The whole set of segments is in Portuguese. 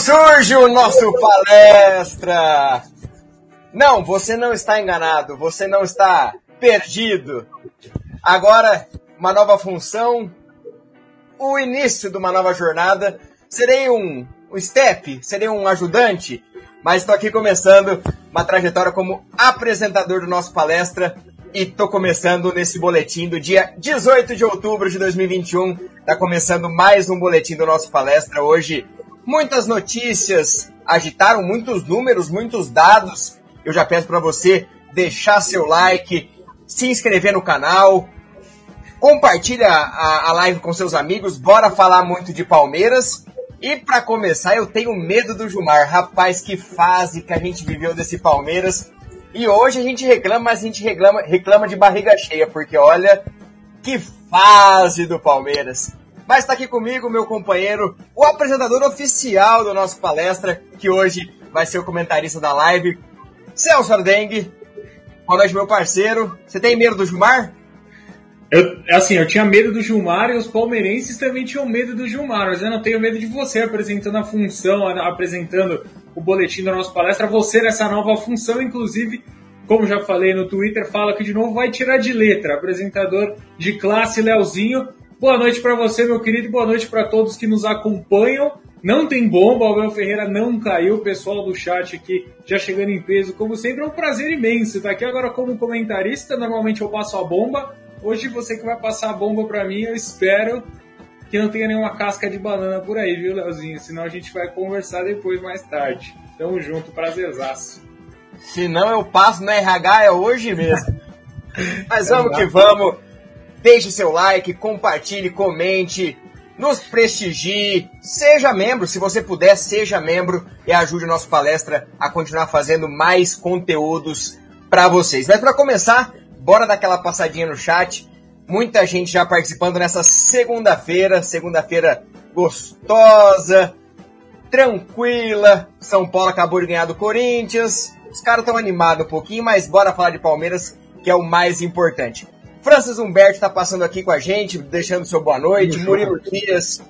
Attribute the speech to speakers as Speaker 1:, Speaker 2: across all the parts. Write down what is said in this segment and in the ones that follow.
Speaker 1: Surge o nosso palestra? Não, você não está enganado, você não está perdido. Agora, uma nova função, o início de uma nova jornada. Serei um, um step, serei um ajudante, mas estou aqui começando uma trajetória como apresentador do nosso palestra e estou começando nesse boletim do dia 18 de outubro de 2021. Está começando mais um boletim do nosso palestra. Hoje, muitas notícias agitaram, muitos números, muitos dados. Eu já peço para você deixar seu like, se inscrever no canal, compartilha a, a live com seus amigos. Bora falar muito de Palmeiras. E para começar, eu tenho medo do Jumar. Rapaz, que fase que a gente viveu desse Palmeiras. E hoje a gente reclama, mas a gente reclama, reclama de barriga cheia, porque olha que fase do Palmeiras. Mas está aqui comigo meu companheiro, o apresentador oficial do nosso palestra, que hoje vai ser o comentarista da live, Celso Ardengue. Boa noite, meu parceiro. Você tem medo do Jumar?
Speaker 2: Eu, assim, eu tinha medo do Gilmar e os palmeirenses também tinham medo do Gilmar, mas eu não tenho medo de você apresentando a função, apresentando o boletim da nossa palestra, você nessa nova função, inclusive, como já falei no Twitter, fala que de novo vai tirar de letra, apresentador de classe Leozinho. Boa noite para você, meu querido, boa noite para todos que nos acompanham. Não tem bomba, o Abel Ferreira não caiu, o pessoal do chat aqui já chegando em peso, como sempre, é um prazer imenso estar aqui agora como comentarista. Normalmente eu passo a bomba, Hoje você que vai passar a bomba para mim, eu espero que não tenha nenhuma casca de banana por aí, viu, Leozinho? Senão a gente vai conversar depois, mais tarde. Tamo junto, prazerzaço.
Speaker 1: Se não, eu passo no RH, é hoje mesmo. Mas vamos que vamos. Deixe seu like, compartilhe, comente, nos prestigie, seja membro, se você puder, seja membro e ajude a nossa palestra a continuar fazendo mais conteúdos para vocês. Mas para começar, Bora dar aquela passadinha no chat. Muita gente já participando nessa segunda-feira, segunda-feira gostosa, tranquila. São Paulo acabou de ganhar do Corinthians. Os caras estão animados um pouquinho, mas bora falar de Palmeiras, que é o mais importante. Francis Humberto está passando aqui com a gente, deixando seu boa noite. Murilo Dias,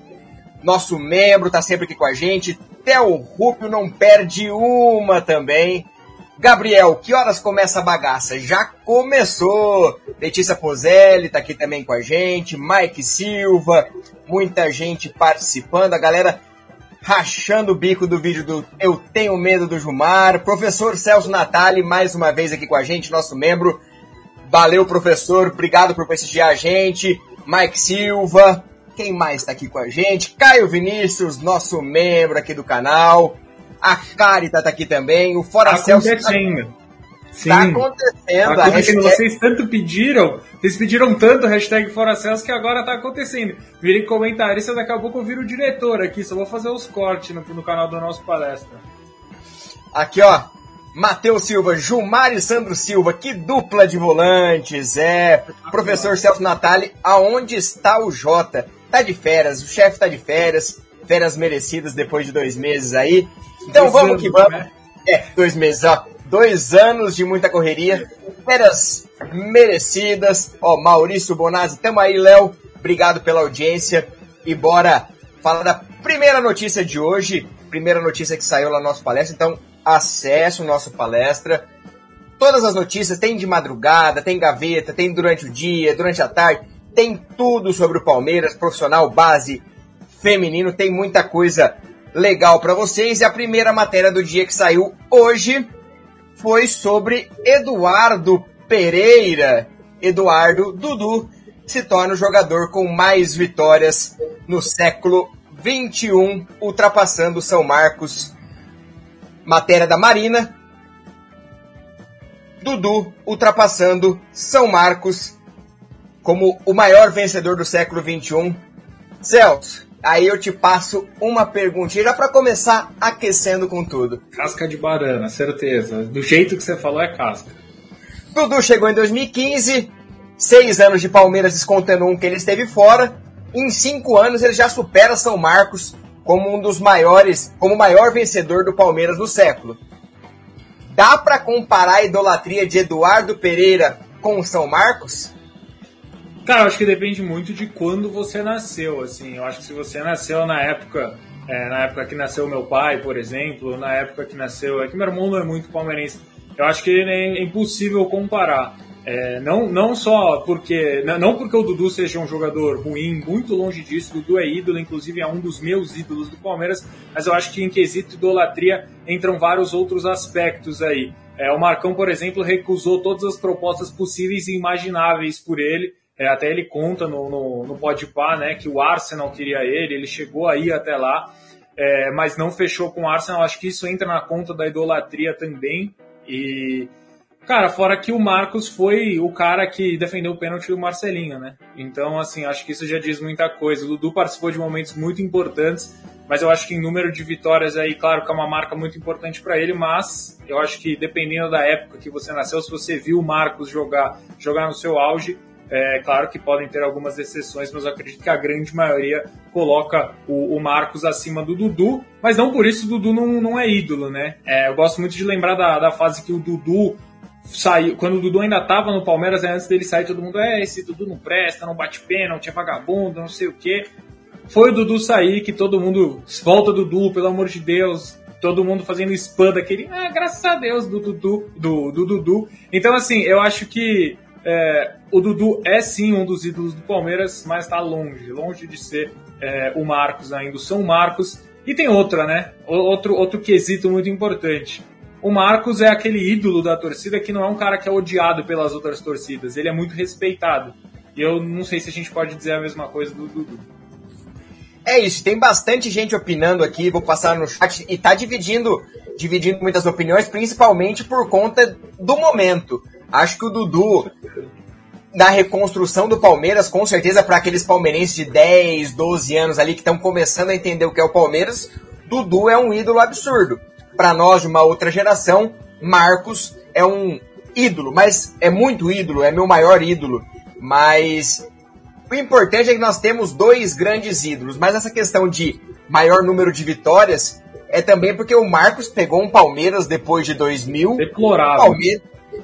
Speaker 1: nosso membro, está sempre aqui com a gente. Theo Rupio não perde uma também. Gabriel, que horas começa a bagaça? Já começou! Letícia Pozelli tá aqui também com a gente, Mike Silva, muita gente participando, a galera rachando o bico do vídeo do Eu Tenho Medo do Jumar. Professor Celso Natali, mais uma vez aqui com a gente, nosso membro. Valeu, professor, obrigado por prestigiar a gente. Mike Silva, quem mais está aqui com a gente? Caio Vinícius, nosso membro aqui do canal. A Carita tá aqui também. O Fora
Speaker 2: tá
Speaker 1: Celso.
Speaker 2: Acontecendo. Tá...
Speaker 1: Sim. Tá acontecendo. Tá
Speaker 2: acontecendo. Hashtag... Vocês tanto pediram, vocês pediram tanto hashtag Fora Celso que agora tá acontecendo. Virem comentarista, daqui a pouco eu viro o diretor aqui. Só vou fazer os cortes no, no canal do nosso palestra.
Speaker 1: Aqui, ó. Matheus Silva, Gilmar e Sandro Silva, que dupla de volantes, é. Professor Celso Natali, aonde está o Jota? Tá de férias, o chefe tá de férias, férias merecidas depois de dois meses aí. Então dois vamos anos, que vamos. Né? É, dois meses, ó. Dois anos de muita correria. Férias merecidas. Ó, Maurício Bonazzi, tamo aí, Léo. Obrigado pela audiência. E bora falar da primeira notícia de hoje. Primeira notícia que saiu lá no nosso palestra. Então, acesse o nosso palestra. Todas as notícias tem de madrugada, tem gaveta, tem durante o dia, durante a tarde. Tem tudo sobre o Palmeiras, profissional, base, feminino. Tem muita coisa legal para vocês. E a primeira matéria do dia que saiu hoje foi sobre Eduardo Pereira. Eduardo Dudu se torna o jogador com mais vitórias no século 21, ultrapassando São Marcos. Matéria da Marina. Dudu ultrapassando São Marcos como o maior vencedor do século 21. Celso, Aí eu te passo uma perguntinha já para começar aquecendo com tudo.
Speaker 2: Casca de banana, certeza. Do jeito que você falou é casca.
Speaker 1: Dudu chegou em 2015, seis anos de Palmeiras descontando um que ele esteve fora. Em cinco anos ele já supera São Marcos como um dos maiores, como o maior vencedor do Palmeiras no século. Dá para comparar a idolatria de Eduardo Pereira com o São Marcos?
Speaker 2: Cara, eu acho que depende muito de quando você nasceu, assim. Eu acho que se você nasceu na época é, na época que nasceu meu pai, por exemplo, na época que nasceu. É que meu irmão não é muito palmeirense. Eu acho que é impossível comparar. É, não, não só porque não porque o Dudu seja um jogador ruim, muito longe disso, o Dudu é ídolo, inclusive é um dos meus ídolos do Palmeiras, mas eu acho que em quesito idolatria entram vários outros aspectos aí. É, o Marcão, por exemplo, recusou todas as propostas possíveis e imagináveis por ele, é, até ele conta no, no, no Podpah, né, que o Arsenal queria ele, ele chegou aí até lá, é, mas não fechou com o Arsenal, acho que isso entra na conta da idolatria também, e Cara, fora que o Marcos foi o cara que defendeu o pênalti do Marcelinho, né? Então, assim, acho que isso já diz muita coisa. O Dudu participou de momentos muito importantes, mas eu acho que em número de vitórias aí, claro que é uma marca muito importante para ele, mas eu acho que dependendo da época que você nasceu, se você viu o Marcos jogar, jogar no seu auge, é claro que podem ter algumas exceções, mas eu acredito que a grande maioria coloca o, o Marcos acima do Dudu, mas não por isso o Dudu não, não é ídolo, né? É, eu gosto muito de lembrar da, da fase que o Dudu saiu, quando o Dudu ainda estava no Palmeiras, antes dele sair, todo mundo, é, esse Dudu não presta, não bate pênalti, é vagabundo, não sei o quê. Foi o Dudu sair que todo mundo, volta Dudu, pelo amor de Deus, todo mundo fazendo spam daquele, ah, graças a Deus, do Dudu, do, do Dudu. Então, assim, eu acho que é, o Dudu é sim um dos ídolos do Palmeiras, mas está longe, longe de ser é, o Marcos ainda, o São Marcos. E tem outra, né? Outro, outro quesito muito importante o Marcos é aquele ídolo da torcida que não é um cara que é odiado pelas outras torcidas, ele é muito respeitado. E eu não sei se a gente pode dizer a mesma coisa do Dudu.
Speaker 1: É isso, tem bastante gente opinando aqui, vou passar no chat, e tá dividindo, dividindo muitas opiniões, principalmente por conta do momento. Acho que o Dudu, na reconstrução do Palmeiras, com certeza para aqueles palmeirenses de 10, 12 anos ali que estão começando a entender o que é o Palmeiras, Dudu é um ídolo absurdo para nós de uma outra geração, Marcos é um ídolo, mas é muito ídolo, é meu maior ídolo. Mas o importante é que nós temos dois grandes ídolos, mas essa questão de maior número de vitórias é também porque o Marcos pegou um Palmeiras depois de 2000.
Speaker 2: Deplorável.
Speaker 1: Palmeiras,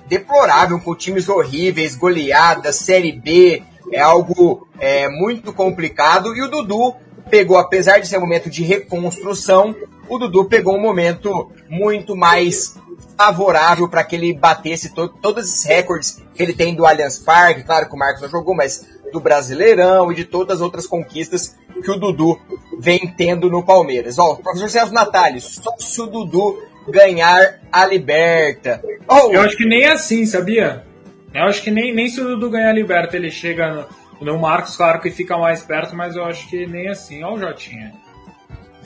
Speaker 1: deplorável, com times horríveis, goleadas, Série B, é algo é, muito complicado. E o Dudu pegou, apesar de ser um momento de reconstrução, o Dudu pegou um momento muito mais favorável para que ele batesse to todos esses recordes que ele tem do Allianz Parque, claro que o Marcos não jogou, mas do Brasileirão e de todas as outras conquistas que o Dudu vem tendo no Palmeiras. Ó, professor Celso Natália, só se o Dudu ganhar a Liberta.
Speaker 2: Oh, eu acho que nem assim, sabia? Eu acho que nem, nem se o Dudu ganhar a Liberta ele chega no, no Marcos, claro que fica mais perto, mas eu acho que nem assim. Olha o Jotinha.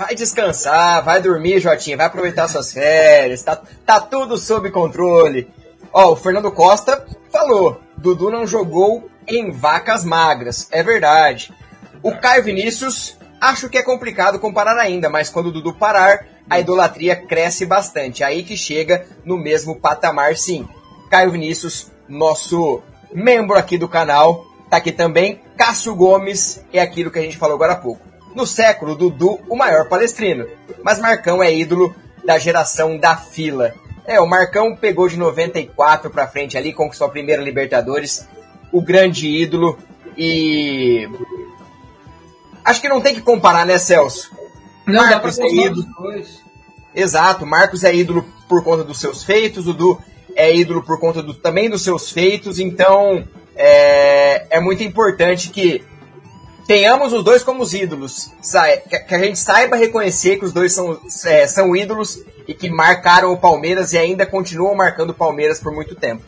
Speaker 1: Vai descansar, vai dormir, Jotinha, vai aproveitar suas férias, tá, tá tudo sob controle. Ó, o Fernando Costa falou, Dudu não jogou em vacas magras, é verdade. O Caio Vinícius, acho que é complicado comparar ainda, mas quando o Dudu parar, a idolatria cresce bastante. Aí que chega no mesmo patamar, sim. Caio Vinícius, nosso membro aqui do canal, tá aqui também. Cássio Gomes é aquilo que a gente falou agora há pouco. No século, Dudu, o maior palestrino. Mas Marcão é ídolo da geração da fila. É, o Marcão pegou de 94 para frente ali, conquistou a primeira Libertadores, o grande ídolo e acho que não tem que comparar, né, Celso?
Speaker 2: Não, Marcos dá pra é ídolo.
Speaker 1: Exato, Marcos é ídolo por conta dos seus feitos, Dudu é ídolo por conta do, também dos seus feitos, então é, é muito importante que tenhamos os dois como os ídolos. Que a gente saiba reconhecer que os dois são, é, são ídolos e que marcaram o Palmeiras e ainda continuam marcando o Palmeiras por muito tempo.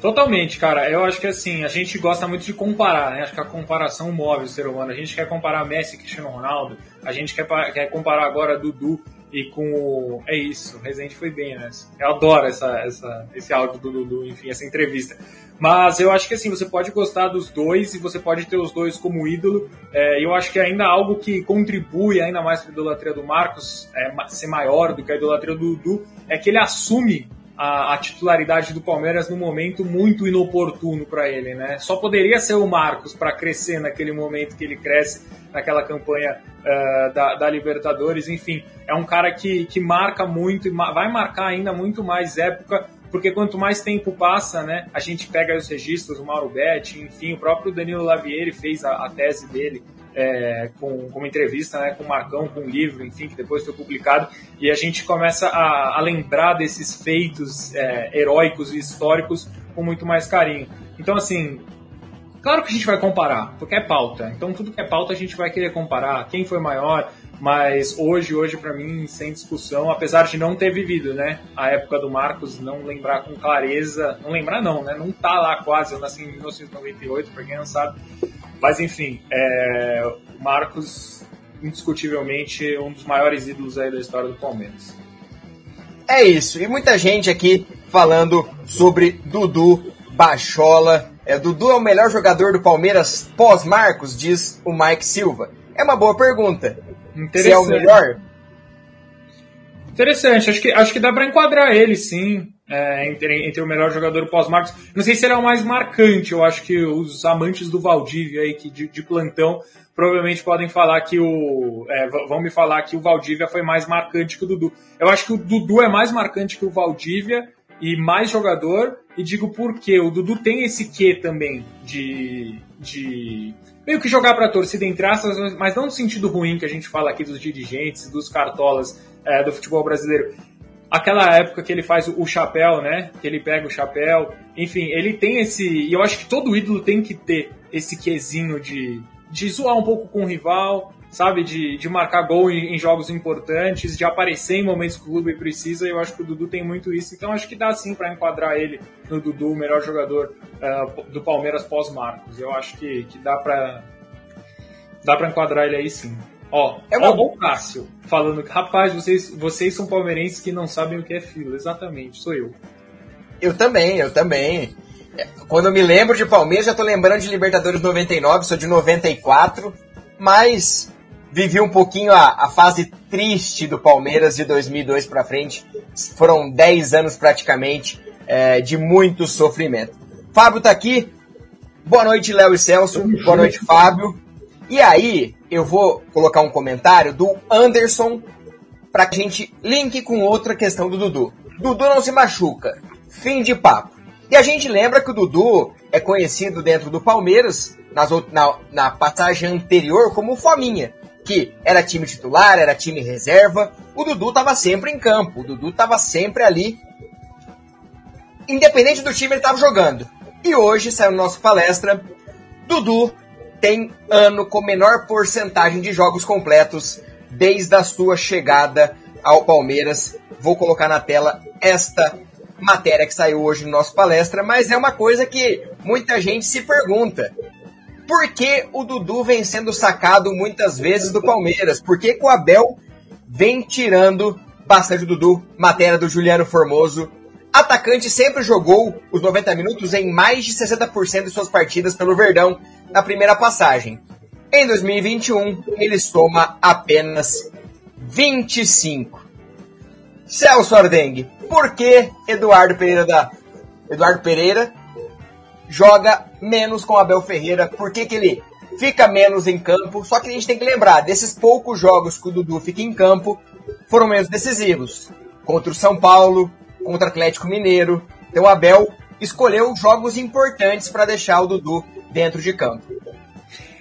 Speaker 2: Totalmente, cara. Eu acho que assim, a gente gosta muito de comparar, né? Acho que a comparação move o ser humano. A gente quer comparar Messi e Cristiano Ronaldo, a gente quer, quer comparar agora Dudu e com o. É isso, o Resident foi bem, né? Eu adoro essa, essa, esse áudio do Dudu, enfim, essa entrevista. Mas eu acho que assim, você pode gostar dos dois e você pode ter os dois como ídolo. É, eu acho que ainda algo que contribui ainda mais para a idolatria do Marcos é, ser maior do que a idolatria do Dudu é que ele assume a, a, titularidade do Palmeiras no momento muito inoportuno para ele, né? Só poderia ser o Marcos para crescer naquele momento que ele cresce naquela campanha uh, da, da, Libertadores. Enfim, é um cara que, que marca muito e vai marcar ainda muito mais época porque quanto mais tempo passa, né, a gente pega os registros, o Mauro Betti, enfim, o próprio Danilo Lavieri fez a, a tese dele é, com, com uma entrevista né, com o Marcão, com um livro, enfim, que depois foi publicado, e a gente começa a, a lembrar desses feitos é, heróicos e históricos com muito mais carinho. Então, assim, claro que a gente vai comparar, porque é pauta. Então, tudo que é pauta a gente vai querer comparar. Quem foi maior, mas hoje, hoje para mim, sem discussão, apesar de não ter vivido, né, a época do Marcos, não lembrar com clareza, não lembrar não, né, não tá lá quase, eu nasci em 1998, para quem não sabe, mas enfim, é, Marcos, indiscutivelmente, um dos maiores ídolos aí da história do Palmeiras.
Speaker 1: É isso, e muita gente aqui falando sobre Dudu Bachola. É, Dudu é o melhor jogador do Palmeiras pós-Marcos, diz o Mike Silva. É uma boa pergunta. Se é o melhor?
Speaker 2: Interessante, acho que, acho que dá para enquadrar ele, sim, é, entre, entre o melhor jogador pós-Marcos. Não sei se ele é o mais marcante, eu acho que os amantes do Valdívia aí, que de, de plantão, provavelmente podem falar que o. É, vão me falar que o Valdívia foi mais marcante que o Dudu. Eu acho que o Dudu é mais marcante que o Valdívia e mais jogador, e digo por quê. O Dudu tem esse quê também de. de meio que jogar para a torcida entre aspas, mas não no sentido ruim que a gente fala aqui dos dirigentes, dos cartolas é, do futebol brasileiro. Aquela época que ele faz o chapéu, né? Que ele pega o chapéu. Enfim, ele tem esse. E eu acho que todo ídolo tem que ter esse quesinho de, de zoar um pouco com o rival, sabe? De, de marcar gol em, em, jogos importantes, de aparecer em momentos que o clube precisa. E eu acho que o Dudu tem muito isso. Então acho que dá sim para enquadrar ele no Dudu, o melhor jogador uh, do Palmeiras pós-Marcos. Eu acho que, que dá para dá para enquadrar ele aí sim. Ó, é uma... ó o Cássio falando que, rapaz, vocês, vocês são palmeirenses que não sabem o que é fila. Exatamente, sou eu.
Speaker 1: Eu também, eu também. Quando eu me lembro de Palmeiras, já tô lembrando de Libertadores 99, sou de 94, mas vivi um pouquinho a, a fase triste do Palmeiras de 2002 para frente. Foram 10 anos praticamente é, de muito sofrimento. Fábio tá aqui. Boa noite, Léo e Celso. Boa noite, Fábio. E aí, eu vou colocar um comentário do Anderson para que a gente linke com outra questão do Dudu. Dudu não se machuca. Fim de papo. E a gente lembra que o Dudu é conhecido dentro do Palmeiras, nas, na, na passagem anterior, como Fominha, que era time titular, era time reserva. O Dudu estava sempre em campo, o Dudu estava sempre ali. Independente do time, ele estava jogando. E hoje saiu no nosso palestra, Dudu tem ano com menor porcentagem de jogos completos desde a sua chegada ao Palmeiras. Vou colocar na tela esta matéria que saiu hoje no nosso palestra, mas é uma coisa que muita gente se pergunta. Por que o Dudu vem sendo sacado muitas vezes do Palmeiras? Por que, que o Abel vem tirando bastante o Dudu? Matéria do Juliano Formoso. Atacante sempre jogou os 90 minutos em mais de 60% de suas partidas pelo Verdão na primeira passagem. Em 2021, ele soma apenas 25. Celso Ardengue, por que Eduardo Pereira da Eduardo Pereira joga menos com Abel Ferreira? Por que, que ele fica menos em campo? Só que a gente tem que lembrar, desses poucos jogos que o Dudu fica em campo, foram menos decisivos. Contra o São Paulo, contra o Atlético Mineiro. Então o Abel escolheu jogos importantes para deixar o Dudu dentro de campo.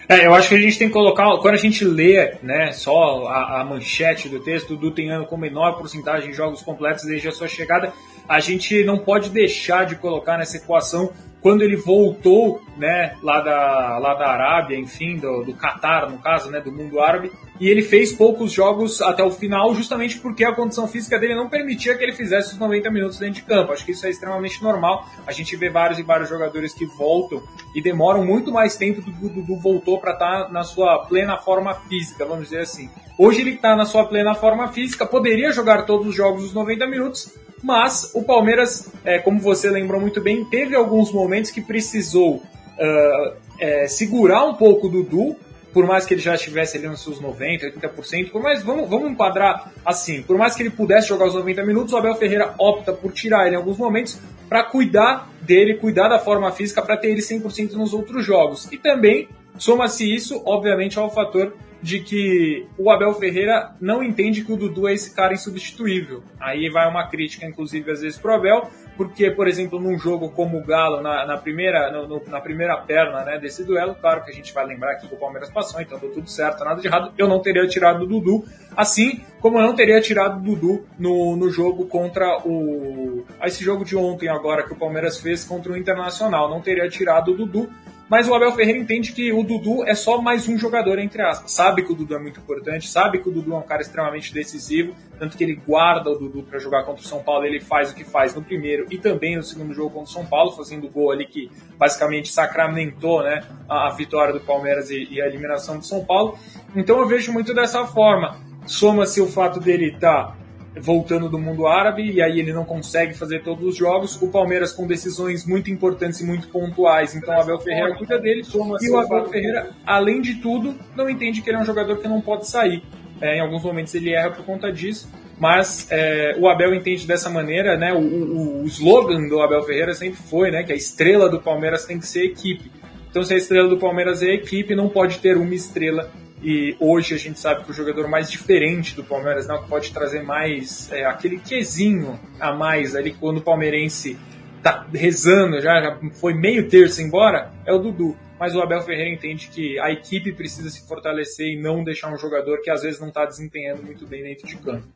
Speaker 2: É, eu acho que a gente tem que colocar, quando a gente lê né, só a, a manchete do texto, do Dudu com menor porcentagem de jogos completos desde a sua chegada, a gente não pode deixar de colocar nessa equação quando ele voltou, né, lá da, lá da Arábia, enfim, do, do Catar, no caso, né, do mundo árabe, e ele fez poucos jogos até o final, justamente porque a condição física dele não permitia que ele fizesse os 90 minutos dentro de campo. Acho que isso é extremamente normal. A gente vê vários e vários jogadores que voltam e demoram muito mais tempo do que o Dudu voltou para estar tá na sua plena forma física, vamos dizer assim. Hoje ele está na sua plena forma física, poderia jogar todos os jogos os 90 minutos, mas o Palmeiras, é, como você lembrou muito bem, teve alguns momentos que precisou uh, é, segurar um pouco o Dudu, por mais que ele já estivesse ali nos seus 90%, 80%, por mais, vamos, vamos enquadrar assim, por mais que ele pudesse jogar os 90 minutos, o Abel Ferreira opta por tirar ele em alguns momentos para cuidar dele, cuidar da forma física para ter ele 100% nos outros jogos. E também soma-se isso, obviamente, ao fator de que o Abel Ferreira não entende que o Dudu é esse cara insubstituível. Aí vai uma crítica, inclusive, às vezes pro Abel, porque, por exemplo, num jogo como o Galo, na, na primeira, no, no, na primeira perna né, desse duelo, claro que a gente vai lembrar que o Palmeiras passou, então deu tudo certo, nada de errado, eu não teria tirado o Dudu, assim como eu não teria tirado o Dudu no, no jogo contra o. esse jogo de ontem agora que o Palmeiras fez contra o Internacional, não teria tirado o Dudu, mas o Abel Ferreira entende que o Dudu é só mais um jogador, entre aspas. Sabe que o Dudu é muito importante, sabe que o Dudu é um cara extremamente decisivo, tanto que ele guarda o Dudu para jogar contra o São Paulo. Ele faz o que faz no primeiro e também no segundo jogo contra o São Paulo, fazendo gol ali que basicamente sacramentou né, a, vitória do Palmeiras e, e a eliminação do São Paulo. Então eu vejo muito dessa forma. Soma-se o fato dele estar. Tá voltando do mundo árabe e aí ele não consegue fazer todos os jogos. O Palmeiras com decisões muito importantes e muito pontuais, então o Abel Ferreira cuida dele. E o Abel Ferreira, além de tudo, não entende que ele é um jogador que não pode sair. É, em alguns momentos ele erra por conta disso, mas é, o Abel entende dessa maneira, né? O, o, o, slogan do Abel Ferreira sempre foi, né, que a estrela do Palmeiras tem que ser equipe. Então, se a estrela do Palmeiras é equipe, não pode ter uma estrela e hoje a gente sabe que o jogador mais diferente do Palmeiras, não, que pode trazer mais é, aquele quesinho a mais ali quando o palmeirense tá rezando, já, já foi meio terço embora, é o Dudu. Mas o Abel Ferreira entende que a equipe precisa se fortalecer e não deixar um jogador que às vezes não está desempenhando muito bem dentro de campo.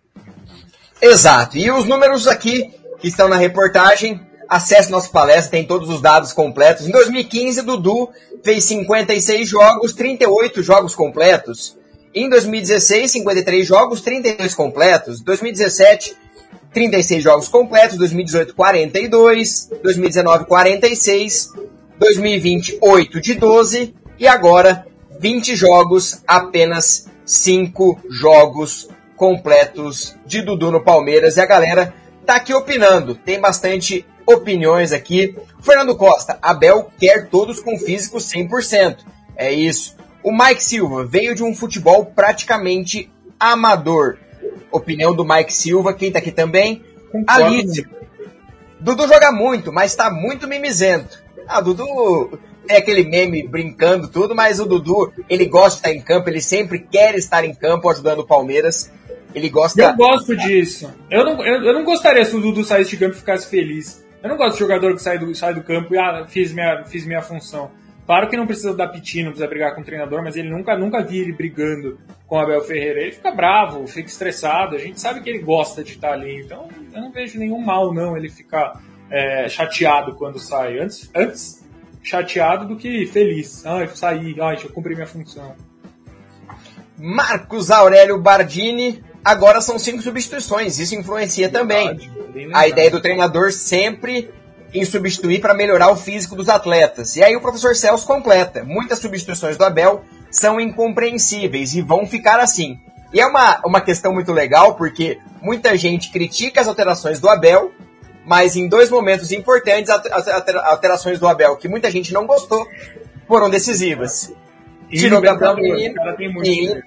Speaker 1: Exato. E os números aqui que estão na reportagem Acesse nossa palestra, tem todos os dados completos. Em 2015, Dudu fez 56 jogos, 38 jogos completos. Em 2016, 53 jogos, 32 completos. 2017, 36 jogos completos. 2018, 42. 2019, 46. 2020, 8 de 12. E agora, 20 jogos, apenas 5 jogos completos de Dudu no Palmeiras. E a galera tá aqui opinando. Tem bastante opiniões aqui. Fernando Costa, Abel quer todos com físico 100%. É isso. O Mike Silva veio de um futebol praticamente amador. Opinião do Mike Silva, quem tá aqui também? Alice. Dudu joga muito, mas tá muito mimizento. Ah, Dudu tem aquele meme brincando tudo, mas o Dudu, ele gosta de estar em campo, ele sempre quer estar em campo ajudando o Palmeiras. Ele gosta.
Speaker 2: Eu gosto disso. Eu não, eu, eu não gostaria se o Dudu saísse de campo e ficasse feliz. Eu não gosto de jogador que sai do, sai do campo e ah, fiz minha, fiz minha função. Claro que não precisa dar piti, não precisa brigar com o treinador, mas ele nunca, nunca vi ele brigando com o Abel Ferreira. Ele fica bravo, fica estressado. A gente sabe que ele gosta de estar ali, então eu não vejo nenhum mal, não, ele ficar é, chateado quando sai. Antes, antes chateado do que feliz. Ah, eu saí, ah, eu cumprir minha função.
Speaker 1: Marcos Aurélio Bardini Agora são cinco substituições, isso influencia também. A ideia do treinador sempre em substituir para melhorar o físico dos atletas. E aí o professor Celso completa. Muitas substituições do Abel são incompreensíveis e vão ficar assim. E é uma, uma questão muito legal porque muita gente critica as alterações do Abel, mas em dois momentos importantes, as alterações do Abel que muita gente não gostou foram decisivas. Tirou Gabriel Menino e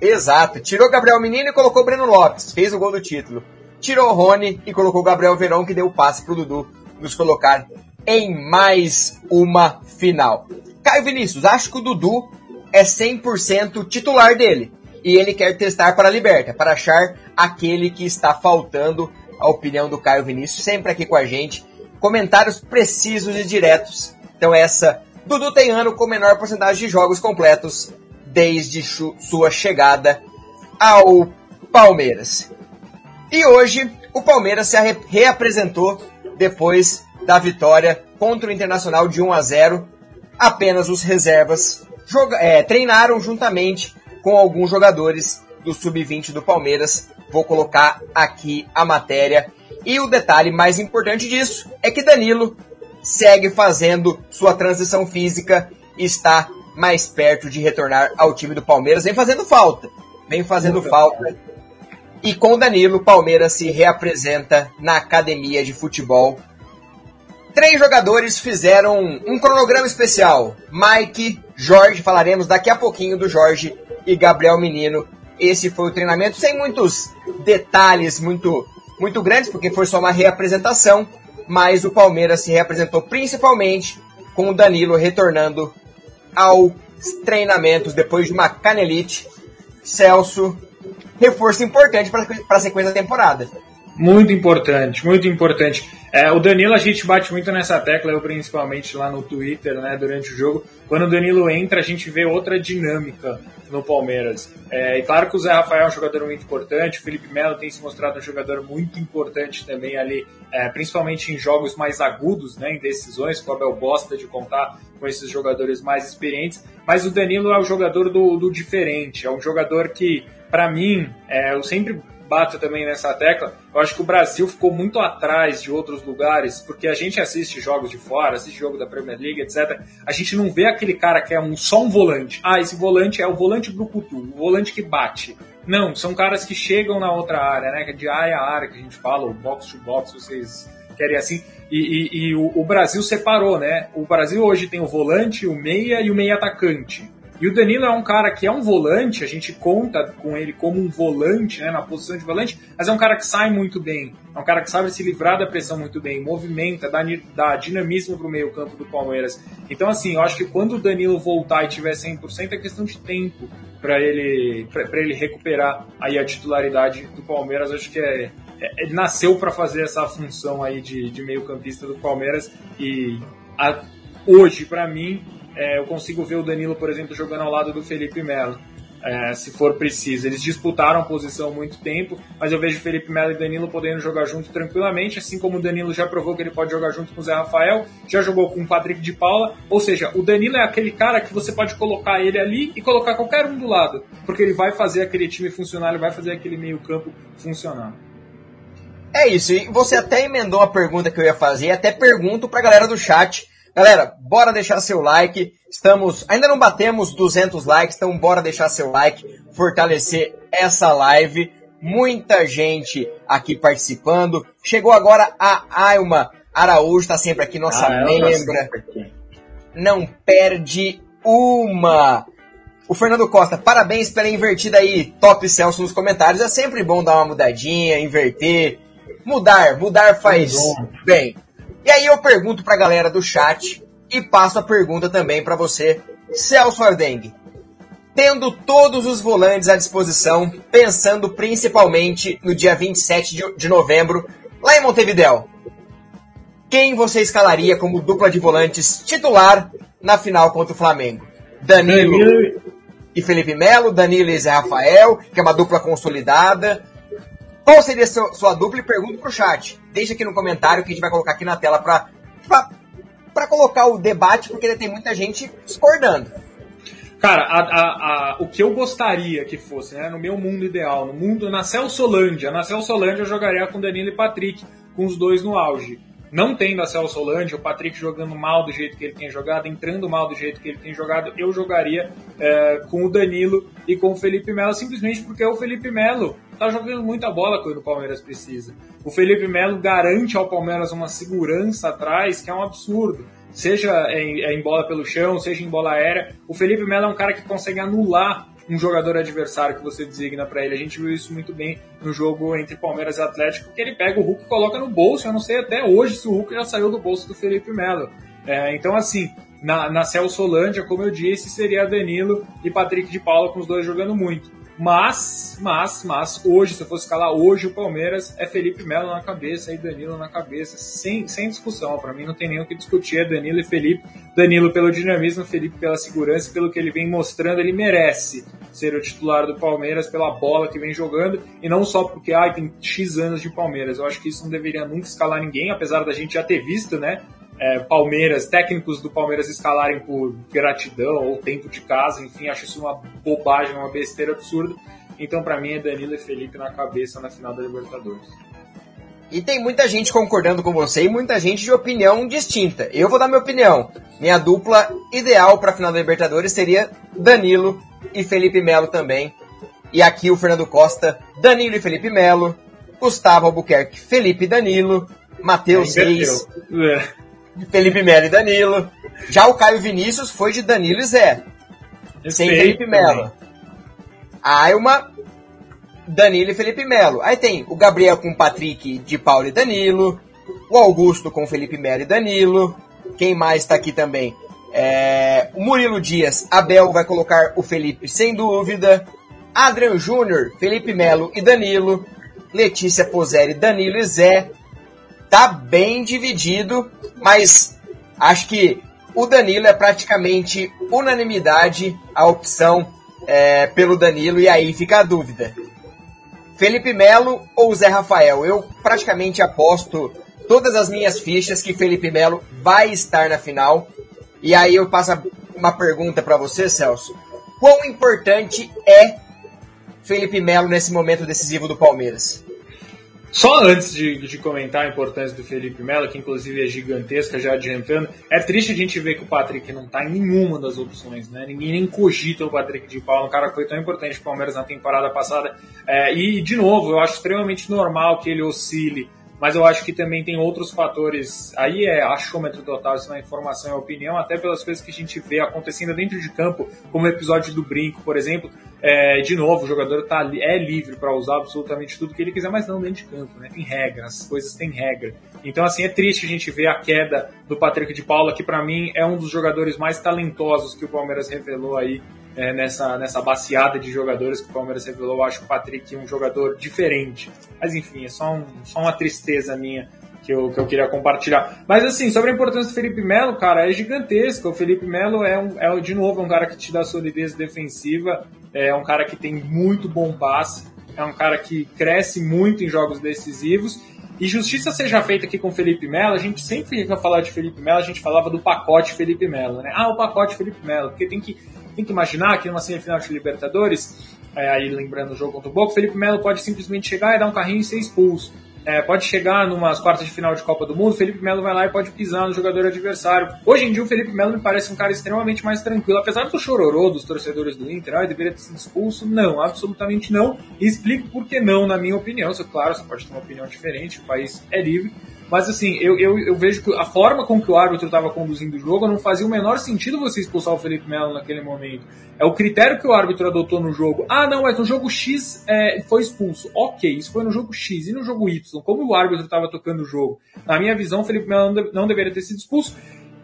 Speaker 1: Exato. Tirou Gabriel Menino e colocou Breno Lopes. Fez o gol do título. Tirou Rony e colocou Gabriel Verão, que deu o passe pro Dudu nos colocar em mais uma final. Caio Vinícius, acho que o Dudu é 100% titular dele. E ele quer testar para a Liberta, para achar aquele que está faltando. A opinião do Caio Vinícius, sempre aqui com a gente. Comentários precisos e diretos. Então essa, Dudu tem ano com menor porcentagem de jogos completos desde sua chegada ao Palmeiras. E hoje o Palmeiras se reapresentou depois da vitória contra o Internacional de 1 a 0. Apenas os reservas é, treinaram juntamente com alguns jogadores do sub-20 do Palmeiras. Vou colocar aqui a matéria. E o detalhe mais importante disso é que Danilo segue fazendo sua transição física está mais perto de retornar ao time do Palmeiras. Vem fazendo falta. Vem fazendo falta. E com o Danilo, o Palmeiras se reapresenta na academia de futebol. Três jogadores fizeram um cronograma especial. Mike, Jorge, falaremos daqui a pouquinho do Jorge e Gabriel Menino. Esse foi o treinamento sem muitos detalhes muito muito grandes, porque foi só uma reapresentação, mas o Palmeiras se reapresentou principalmente com o Danilo retornando aos treinamentos depois de uma canelite. Celso, reforço importante para a sequência da temporada.
Speaker 2: Muito importante, muito importante. É, o Danilo, a gente bate muito nessa tecla, eu principalmente lá no Twitter, né, durante o jogo. Quando o Danilo entra, a gente vê outra dinâmica no Palmeiras. É, e claro que o Zé Rafael é um jogador muito importante, o Felipe Melo tem se mostrado um jogador muito importante também ali, é, principalmente em jogos mais agudos, né, em decisões, que o Abel gosta de contar com esses jogadores mais experientes. Mas o Danilo é o jogador do, do diferente, é um jogador que, para mim, é, eu sempre bato também nessa tecla, eu acho que o Brasil ficou muito atrás de outros lugares, porque a gente assiste jogos de fora, assiste jogo da Premier League, etc. A gente não vê aquele cara que é um, só um volante. Ah, esse volante é o volante do Cutu, o volante que bate. Não, são caras que chegam na outra área, né? De área a área que a gente fala, o box to box, vocês querem assim. E, e, e o, o Brasil separou, né? O Brasil hoje tem o volante, o meia e o meia atacante. E o Danilo é um cara que é um volante, a gente conta com ele como um volante, né, na posição de volante, mas é um cara que sai muito bem, é um cara que sabe se livrar da pressão muito bem, movimenta, dá, dá dinamismo para o meio campo do Palmeiras. Então, assim, eu acho que quando o Danilo voltar e tiver 100%, é questão de tempo para ele, ele recuperar aí a titularidade do Palmeiras. Acho que é, é, nasceu para fazer essa função aí de, de meio campista do Palmeiras e a, hoje, para mim, é, eu consigo ver o Danilo, por exemplo, jogando ao lado do Felipe Melo. É, se for preciso. Eles disputaram posição muito tempo, mas eu vejo Felipe Melo e Danilo podendo jogar junto tranquilamente, assim como o Danilo já provou que ele pode jogar junto com o Zé Rafael, já jogou com o Patrick de Paula, ou seja, o Danilo é aquele cara que você pode colocar ele ali e colocar qualquer um do lado, porque ele vai fazer aquele time funcionar, ele vai fazer aquele meio campo funcionar.
Speaker 1: É isso, e você até emendou a pergunta que eu ia fazer, até pergunto pra galera do chat, Galera, bora deixar seu like. Estamos, ainda não batemos 200 likes, então bora deixar seu like, fortalecer essa live. Muita gente aqui participando. Chegou agora a Ailma Araújo, está sempre aqui, nossa ah, membra. Não perde uma. O Fernando Costa, parabéns pela invertida aí, top Celso nos comentários. É sempre bom dar uma mudadinha, inverter. Mudar, mudar faz bem. E aí eu pergunto pra galera do chat e passo a pergunta também para você, Celso Ardengue. Tendo todos os volantes à disposição, pensando principalmente no dia 27 de, novembro, lá em Montevideo, quem você escalaria como dupla de volantes titular na final contra o Flamengo? Danilo, Danilo. e Felipe Melo, Danilo e Zé Rafael, que é uma dupla consolidada, qual seria sua, sua dupla? E pergunto pro chat. Deixa aqui no comentário que a gente vai colocar aqui na tela pra, pra, pra colocar o debate, porque tem muita gente discordando.
Speaker 2: Cara, a, a, a, o que eu gostaria que fosse, né, no meu mundo ideal, no mundo, na Celsolândia, na Celsolândia eu jogaria com Danilo e Patrick, com os dois no auge não tendo a Celso Holândia, o Patrick jogando mal do jeito que ele tem jogado, entrando mal do jeito que ele tem jogado, eu jogaria é, com o Danilo e com o Felipe Melo, simplesmente porque o Felipe Melo tá jogando muita bola quando o Palmeiras precisa. O Felipe Melo garante ao Palmeiras uma segurança atrás que é um absurdo. Seja em, em bola pelo chão, seja em bola aérea. O Felipe Melo é um cara que consegue anular um jogador adversário que você designa para ele. A gente viu isso muito bem no jogo entre Palmeiras e Atlético, que ele pega o Hulk e coloca no bolso. Eu não sei até hoje se o Hulk já saiu do bolso do Felipe Melo. É, então, assim, na, na Celso Holândia, como eu disse, seria Danilo e Patrick de Paula com os dois jogando muito. Mas, mas, mas, hoje, se eu fosse escalar hoje o Palmeiras, é Felipe Melo na cabeça e Danilo na cabeça, sem, sem discussão. Para mim não tem nem o que discutir, é Danilo e Felipe. Danilo pelo dinamismo, Felipe pela segurança, pelo que ele vem mostrando, ele merece ser o titular do Palmeiras pela bola que vem jogando e não só porque ah, tem X anos de Palmeiras. Eu acho que isso não deveria nunca escalar ninguém, apesar da gente já ter visto, né? É, Palmeiras, técnicos do Palmeiras escalarem por gratidão ou tempo de casa, enfim, acho isso uma bobagem, uma besteira absurda. Então, para mim, é Danilo e Felipe na cabeça na final da Libertadores.
Speaker 1: E tem muita gente concordando com você e muita gente de opinião distinta. Eu vou dar minha opinião. Minha dupla ideal para a final da Libertadores seria Danilo e Felipe Melo também. E aqui o Fernando Costa, Danilo e Felipe Melo, Gustavo Albuquerque, Felipe Danilo, Matheus Reis, é de Felipe Melo e Danilo. Já o Caio Vinícius foi de Danilo e Zé. sem Felipe Melo. A Ailma, Danilo e Felipe Melo. Aí tem o Gabriel com Patrick de Paulo e Danilo. O Augusto com Felipe Melo e Danilo. Quem mais está aqui também? É, o Murilo Dias, Abel vai colocar o Felipe sem dúvida. Adrian Júnior, Felipe Melo e Danilo. Letícia Pozeri, Danilo e Zé. Tá bem dividido, mas acho que o Danilo é praticamente unanimidade a opção é, pelo Danilo, e aí fica a dúvida. Felipe Melo ou Zé Rafael? Eu praticamente aposto todas as minhas fichas que Felipe Melo vai estar na final. E aí eu passo uma pergunta para você, Celso. Quão importante é Felipe Melo nesse momento decisivo do Palmeiras?
Speaker 2: Só antes de, de, comentar a importância do Felipe Melo, que inclusive é gigantesca, já adiantando, é triste a gente ver que o Patrick não está em nenhuma das opções, né? Ninguém nem cogita o Patrick de Paulo, um cara que foi tão importante para o Palmeiras na temporada passada. É, e, de novo, eu acho extremamente normal que ele oscile mas eu acho que também tem outros fatores. Aí é achômetro total, isso não é informação, é opinião, até pelas coisas que a gente vê acontecendo dentro de campo, como o episódio do Brinco, por exemplo. É, de novo, o jogador tá, é livre para usar absolutamente tudo que ele quiser, mas não dentro de campo, né? Tem regra, as coisas têm regra. Então, assim, é triste a gente ver a queda do Patrick de Paula, que para mim é um dos jogadores mais talentosos que o Palmeiras revelou aí é, nessa, nessa baseada de jogadores que o Palmeiras revelou. Eu acho o Patrick um jogador diferente. Mas enfim, é só, um, só uma tristeza minha que eu, que eu queria compartilhar. Mas assim, sobre a importância do Felipe Melo, cara, é gigantesca. O Felipe Melo é, um, é de novo um cara que te dá solidez defensiva, é um cara que tem muito bom passe, é um cara que cresce muito em jogos decisivos. E justiça seja feita aqui com o Felipe Melo, a gente sempre que falar de Felipe Melo, a gente falava do pacote Felipe Melo, né? Ah, o pacote Felipe Melo, porque tem que tem que imaginar que numa semifinal de Libertadores, é, aí lembrando o jogo contra o Boca, Felipe Melo pode simplesmente chegar e dar um carrinho e ser expulso. É, pode chegar numas quartas de final de Copa do Mundo, Felipe Melo vai lá e pode pisar no jogador adversário. Hoje em dia o Felipe Melo me parece um cara extremamente mais tranquilo, apesar do chororô dos torcedores do Inter, ah, deveria ter sido expulso, não, absolutamente não. E explico por que não, na minha opinião. Claro, você pode ter uma opinião diferente, o país é livre, mas assim, eu, eu, eu vejo que a forma com que o árbitro estava conduzindo o jogo não fazia o menor sentido você expulsar o Felipe Melo naquele momento. É o critério que o árbitro adotou no jogo. Ah, não, mas no jogo X é, foi expulso. Ok, isso foi no jogo X. E no jogo Y? Como o árbitro estava tocando o jogo? Na minha visão, o Felipe Melo não, deveria ter sido expulso.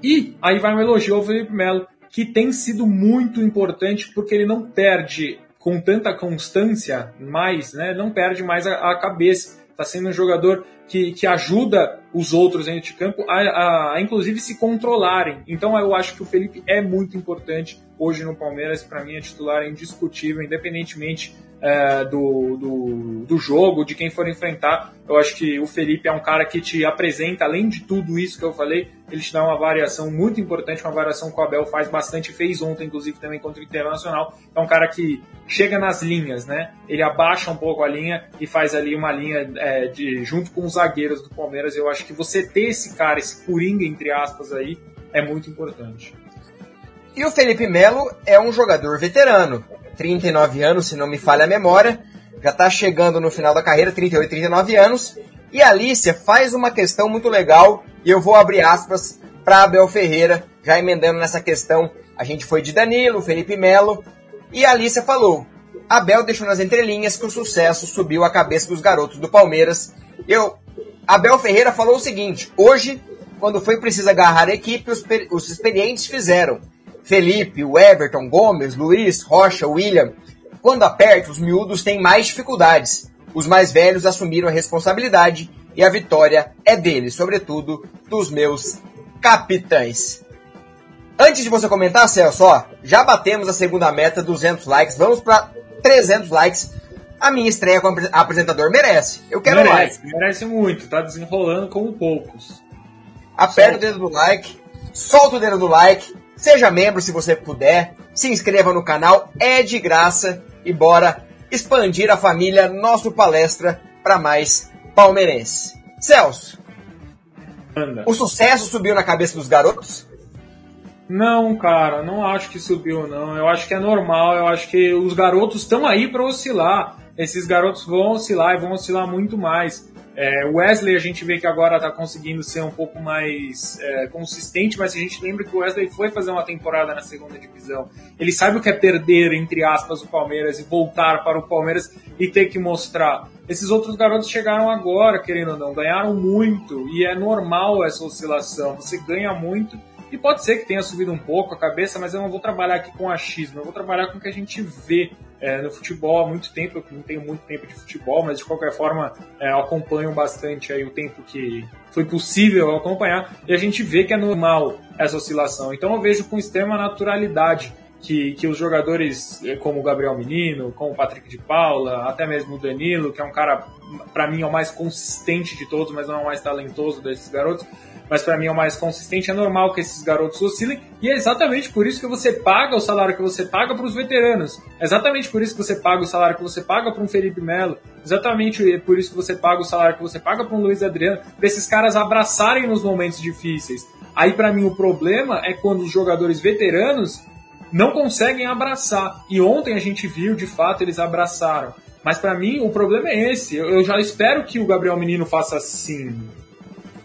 Speaker 2: E aí vai um elogio ao Felipe Melo, que tem sido muito importante porque ele não perde com tanta constância mais, né? Não perde mais a, a cabeça está sendo um jogador que, que ajuda os outros dentro de campo a, a, a, inclusive se controlarem. Então eu acho que o Felipe é muito importante hoje no Palmeiras, para mim é titular indiscutível, independentemente é, do, do, do, jogo, de quem for enfrentar. Eu acho que o Felipe é um cara que te apresenta, além de tudo isso que eu falei, ele te dá uma variação muito importante, uma variação que o Abel faz bastante, fez ontem, inclusive, também contra o Internacional. É um cara que chega nas linhas, né? Ele abaixa um pouco a linha e faz ali uma linha é, de, junto com os zagueiros do Palmeiras. Eu acho que você ter esse cara, esse coringa, entre aspas, aí, é muito importante.
Speaker 1: E o Felipe Melo é um jogador veterano. 39 anos, se não me falha a memória, já está chegando no final da carreira, 38, 39 anos. E a Alicia faz uma questão muito legal, e eu vou abrir aspas para Abel Ferreira, já emendando nessa questão. A gente foi de Danilo, Felipe Melo, e a Alicia falou: Abel deixou nas entrelinhas que o sucesso subiu a cabeça dos garotos do Palmeiras. Eu, Abel Ferreira falou o seguinte: hoje, quando foi preciso agarrar a equipe, os, os experientes fizeram. Felipe, o Everton, Gomes, Luiz, Rocha, William. Quando aperta, os miúdos têm mais dificuldades. Os mais velhos assumiram a responsabilidade e a vitória é deles, sobretudo dos meus capitães. Antes de você comentar, Celso, ó, já batemos a segunda meta, 200 likes, vamos para 300 likes. A minha estreia como apresentador merece. Eu quero
Speaker 2: merece,
Speaker 1: mais.
Speaker 2: Merece muito, tá desenrolando como poucos.
Speaker 1: Aperta o dedo do like, solta o dedo do like, Seja membro se você puder, se inscreva no canal, é de graça e bora expandir a família Nosso Palestra para mais palmeirenses. Celso, Anda. o sucesso subiu na cabeça dos garotos?
Speaker 2: Não, cara, não acho que subiu, não. Eu acho que é normal. Eu acho que os garotos estão aí para oscilar. Esses garotos vão oscilar e vão oscilar muito mais. É, Wesley a gente vê que agora está conseguindo ser um pouco mais é, consistente, mas a gente lembra que o Wesley foi fazer uma temporada na segunda divisão. Ele sabe o que é perder, entre aspas, o Palmeiras e voltar para o Palmeiras e ter que mostrar. Esses outros garotos chegaram agora, querendo ou não, ganharam muito e é normal essa oscilação. Você ganha muito E pode ser que tenha subido um pouco a cabeça, mas eu não vou trabalhar aqui com achismo, eu vou trabalhar com o que a gente vê é, no futebol há muito tempo. Eu não tenho muito tempo de futebol, mas de qualquer forma é, acompanho bastante aí o tempo que foi possível acompanhar. E a gente vê que é normal essa oscilação. Então eu vejo com extrema naturalidade que, que os jogadores é, como o Gabriel Menino, como o Patrick de Paula, até mesmo o Danilo, que é um cara, para mim, é o mais consistente de todos, mas não é o mais talentoso desses garotos, mas para mim é o mais consistente. É normal que esses garotos oscilem e é exatamente por isso que você paga o salário que você paga para os veteranos. É exatamente por isso que você paga o salário que você paga para um Felipe Melo. Exatamente por isso que você paga o salário que você paga para um Luiz Adriano, para esses caras abraçarem nos momentos difíceis. Aí para mim o problema é quando os jogadores veteranos não conseguem abraçar. E ontem a gente viu, de fato, eles abraçaram. Mas para mim o problema é esse. Eu já espero que o Gabriel Menino faça assim.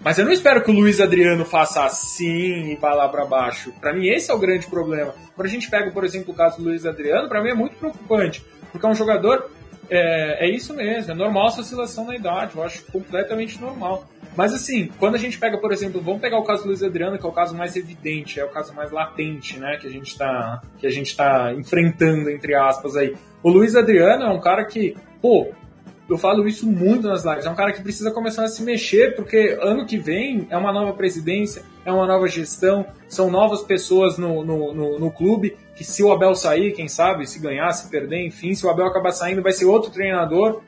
Speaker 2: Mas eu não espero que o Luiz Adriano faça assim e vá lá para baixo. Para mim, esse é o grande problema. Quando a gente pega, por exemplo, o caso do Luiz Adriano, para mim é muito preocupante. Porque é um jogador. É, é isso mesmo, é normal essa oscilação na idade, eu acho completamente normal. Mas assim, quando a gente pega, por exemplo, vamos pegar o caso do Luiz Adriano, que é o caso mais evidente, é o caso mais latente, né, que a gente está que a gente tá enfrentando entre aspas aí. O Luiz Adriano é um cara que, pô, eu falo isso muito nas lives. É um cara que precisa começar a se mexer, porque ano que vem é uma nova presidência, é uma nova gestão, são novas pessoas no, no, no, no clube. Que se o Abel sair, quem sabe, se ganhar, se perder, enfim, se o Abel acabar saindo, vai ser outro treinador.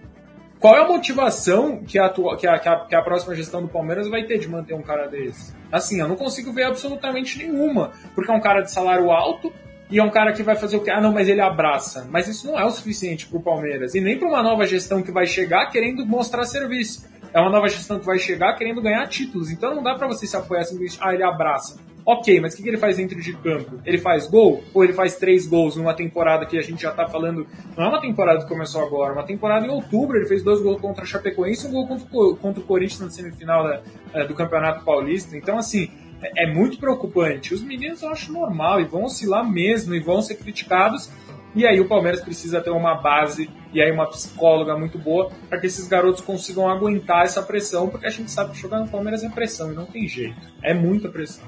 Speaker 2: Qual é a motivação que a, que, a, que, a, que a próxima gestão do Palmeiras vai ter de manter um cara desse? Assim, eu não consigo ver absolutamente nenhuma, porque é um cara de salário alto, e é um cara que vai fazer o que? Ah, não, mas ele abraça. Mas isso não é o suficiente para o Palmeiras. E nem para uma nova gestão que vai chegar querendo mostrar serviço. É uma nova gestão que vai chegar querendo ganhar títulos. Então não dá para você se apoiar simplesmente, ah, ele abraça. Ok, mas o que, que ele faz dentro de campo? Ele faz gol? Ou ele faz três gols numa temporada que a gente já tá falando. Não é uma temporada que começou agora, é uma temporada em outubro. Ele fez dois gols contra a Chapecoense e um gol contra, contra o Corinthians na semifinal da, eh, do Campeonato Paulista. Então, assim, é, muito preocupante. Os meninos eu acho normal e vão oscilar mesmo e vão ser criticados. E aí o Palmeiras precisa ter uma base e aí uma psicóloga muito boa para que esses garotos consigam aguentar essa pressão, porque a gente sabe que jogar no Palmeiras é pressão e não tem jeito. É muita pressão.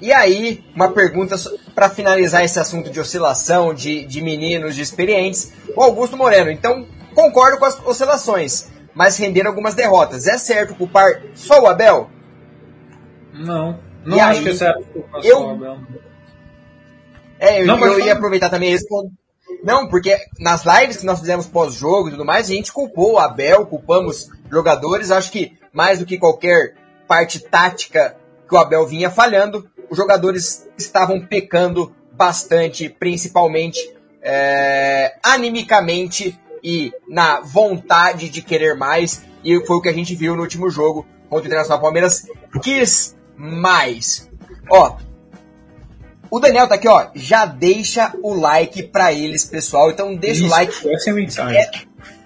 Speaker 1: E aí, uma pergunta para finalizar esse assunto de oscilação, de, de meninos, de experientes. O Augusto Moreno, então concordo com as oscilações, mas renderam algumas derrotas. É certo culpar só o Abel?
Speaker 2: Não. Não e acho aí, que essa é
Speaker 1: eu... É, eu, não, eu ia aproveitar também responder. Não, porque nas lives que nós fizemos pós-jogo e tudo mais, a gente culpou o Abel, culpamos jogadores. Acho que mais do que qualquer parte tática que o Abel vinha falhando, os jogadores estavam pecando bastante, principalmente é, animicamente e na vontade de querer mais. E foi o que a gente viu no último jogo contra o Internacional Palmeiras. Quis mais. Ó, o Daniel tá aqui, ó. Já deixa o like pra eles, pessoal. Então deixa Isso, o like.
Speaker 2: Essa é a mensagem.
Speaker 1: É,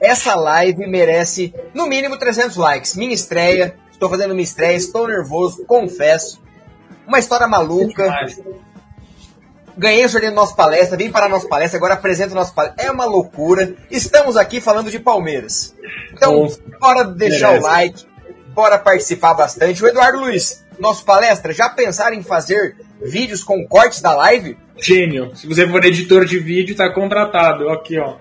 Speaker 1: essa live merece no mínimo 300 likes. Minha estreia. Estou fazendo minha estreia. Estou nervoso, confesso. Uma história maluca. Ganhei o sorteio do nosso palestra, vim para a nossa palestra, agora apresento o nosso palestra. É uma loucura. Estamos aqui falando de Palmeiras. Então, bora deixar merece. o like, bora participar bastante. O Eduardo Luiz, nosso palestra, já pensaram em fazer vídeos com cortes da live?
Speaker 2: Gênio. Se você for editor de vídeo, tá contratado. Aqui, ó.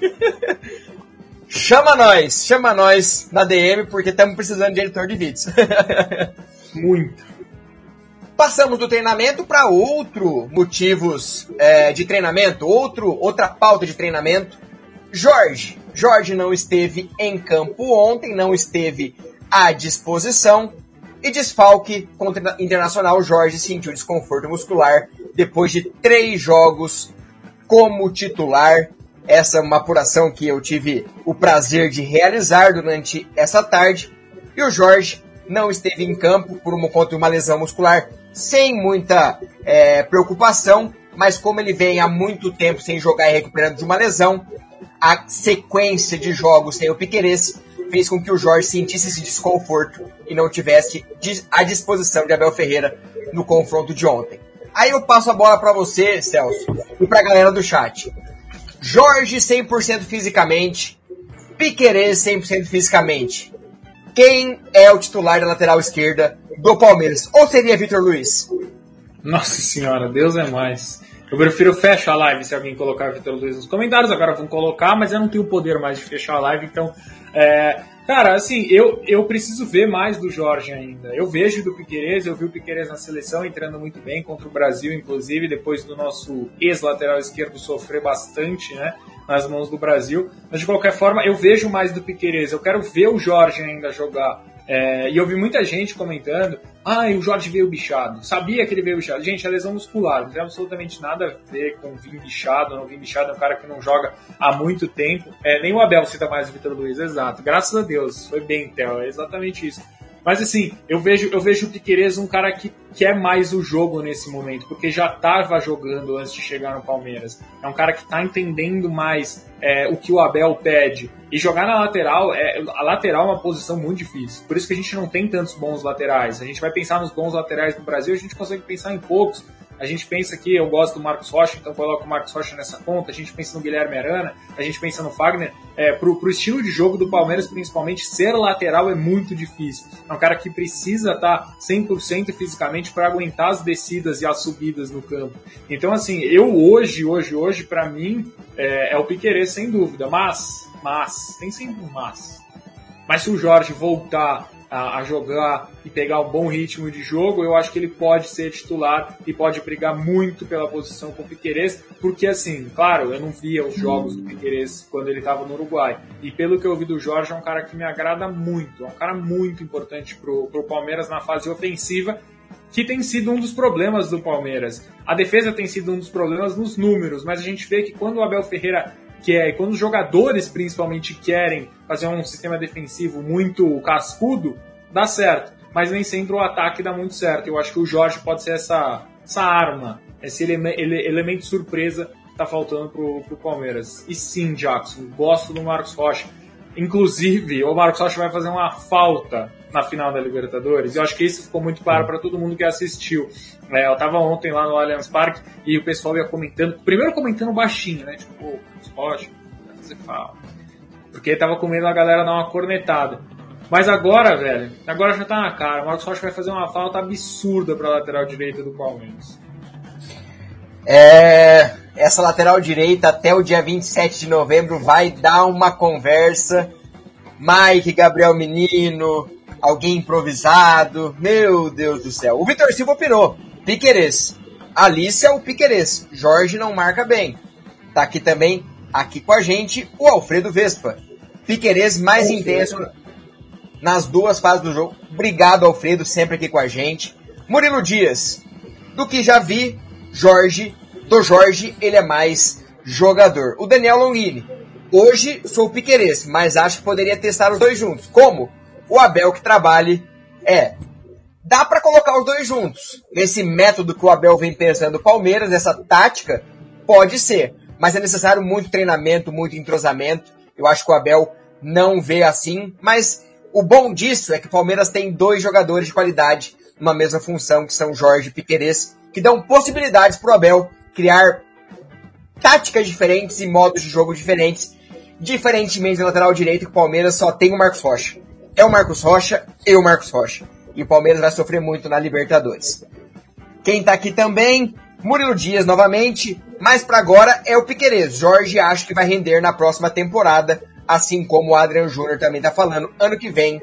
Speaker 1: chama nós, chama nós na DM, porque estamos precisando de editor de vídeos.
Speaker 2: Muito.
Speaker 1: Passamos do treinamento para outro motivos é, de treinamento, outro, outra pauta de treinamento. Jorge. Jorge não esteve em campo ontem, não esteve à disposição. E desfalque contra Internacional, Jorge sentiu desconforto muscular depois de três jogos como titular. Essa é uma apuração que eu tive o prazer de realizar durante essa tarde. E o Jorge não esteve em campo por uma, contra uma lesão muscular, sem muita é, preocupação, mas como ele vem há muito tempo sem jogar e recuperando de uma lesão, a sequência de jogos sem o Piqueires fez com que o Jorge sentisse esse desconforto e não tivesse à disposição de Abel Ferreira no confronto de ontem. Aí eu passo a bola para você, Celso, e para a galera do chat. Jorge 100% fisicamente, Piquerez 100% fisicamente. Quem é o titular da lateral esquerda do Palmeiras? Ou seria Vitor Luiz?
Speaker 2: Nossa senhora, Deus é mais. Eu prefiro fechar a live se alguém colocar Vitor Luiz nos comentários. Agora vão colocar, mas eu não tenho o poder mais de fechar a live, então. É, cara, assim, eu, eu preciso ver mais do Jorge ainda. Eu vejo do Piquerez, eu vi o Piquerez na seleção entrando muito bem contra o Brasil, inclusive, depois do nosso ex-lateral esquerdo sofrer bastante, né? Nas mãos do Brasil. Mas de qualquer forma, eu vejo mais do Piquerez. Eu quero ver o Jorge ainda jogar. É, e eu vi muita gente comentando: ah, o Jorge veio bichado. Sabia que ele veio bichado. Gente, é lesão muscular, não tem absolutamente nada a ver com vir bichado não vir bichado. É um cara que não joga há muito tempo. É, nem o Abel cita mais o Vitor Luiz, exato. Graças a Deus, foi bem, Theo, é exatamente isso. Mas assim, eu vejo, eu vejo o Piqueires um cara que quer mais o jogo nesse momento, porque já estava jogando antes de chegar no Palmeiras. É um cara que está entendendo mais é, o que o Abel pede. E jogar na lateral, é, a lateral é uma posição muito difícil. Por isso que a gente não tem tantos bons laterais. A gente vai pensar nos bons laterais do Brasil, a gente consegue pensar em poucos. A gente pensa que eu gosto do Marcos Rocha, então coloco o Marcos Rocha nessa conta. A gente pensa no Guilherme Arana, a gente pensa no Fagner. É, pro, pro estilo de jogo do Palmeiras, principalmente, ser lateral é muito difícil. É um cara que precisa estar 100% fisicamente para aguentar as descidas e as subidas no campo. Então, assim, eu hoje, hoje, hoje, para mim, é, é o Piquerez, sem dúvida. Mas, mas, tem sempre um mas. Mas se o Jorge voltar a, a, jogar e pegar um bom ritmo de jogo, eu acho que ele pode ser titular e pode brigar muito pela posição com o Piquerez, porque assim, claro, eu não via os jogos do Piquerez quando ele estava no Uruguai, e pelo que eu vi do Jorge, é um cara que me agrada muito, é um cara muito importante pro, pro Palmeiras na fase ofensiva, que tem sido um dos problemas do Palmeiras. A defesa tem sido um dos problemas nos números, mas a gente vê que quando o Abel Ferreira quer, é, quando os jogadores principalmente querem fazer um sistema defensivo muito cascudo, dá certo. Mas nem sempre o ataque dá muito certo. Eu acho que o Jorge pode ser essa, essa arma, esse ele, ele, elemento surpresa que tá faltando pro, pro Palmeiras. E sim, Jackson, gosto do Marcos Rocha. Inclusive, o Marcos Rocha vai fazer uma falta na final da Libertadores. Eu acho que isso ficou muito claro para todo mundo que assistiu. É, eu tava ontem lá no Allianz Parque e o pessoal ia comentando, primeiro comentando baixinho, né? Tipo, vai fazer falta. Porque tava com medo da galera dar uma cornetada. Mas agora, velho, agora já tá na cara. O Marcos Rocha vai fazer uma falta absurda pra lateral direita do Palmeiras.
Speaker 1: É, essa lateral direita até o dia 27 de novembro vai dar uma conversa. Mike, Gabriel Menino, alguém improvisado. Meu Deus do céu. O Vitor Silva opinou. Piquerez. Alice é o Piquerez. Jorge não marca bem. Tá aqui também aqui com a gente o Alfredo Vespa. Piquerez mais intenso nas duas fases do jogo. Obrigado, Alfredo, sempre aqui com a gente. Murilo Dias, do que já vi, Jorge, do Jorge, ele é mais jogador. O Daniel Longini, hoje sou o mas acho que poderia testar os dois juntos. Como? O Abel que trabalhe é. Dá para colocar os dois juntos. Nesse método que o Abel vem pensando Palmeiras, essa tática, pode ser mas é necessário muito treinamento, muito entrosamento. Eu acho que o Abel não vê assim, mas o bom disso é que o Palmeiras tem dois jogadores de qualidade numa mesma função, que são Jorge e que dão possibilidades para o Abel criar táticas diferentes e modos de jogo diferentes, diferentemente do lateral direito, que o Palmeiras só tem o Marcos Rocha. É o Marcos Rocha e o Marcos Rocha. E o Palmeiras vai sofrer muito na Libertadores. Quem está aqui também, Murilo Dias novamente, mas para agora é o Piquerez. Jorge acho que vai render na próxima temporada, assim como o Adrian Júnior também tá falando. Ano que vem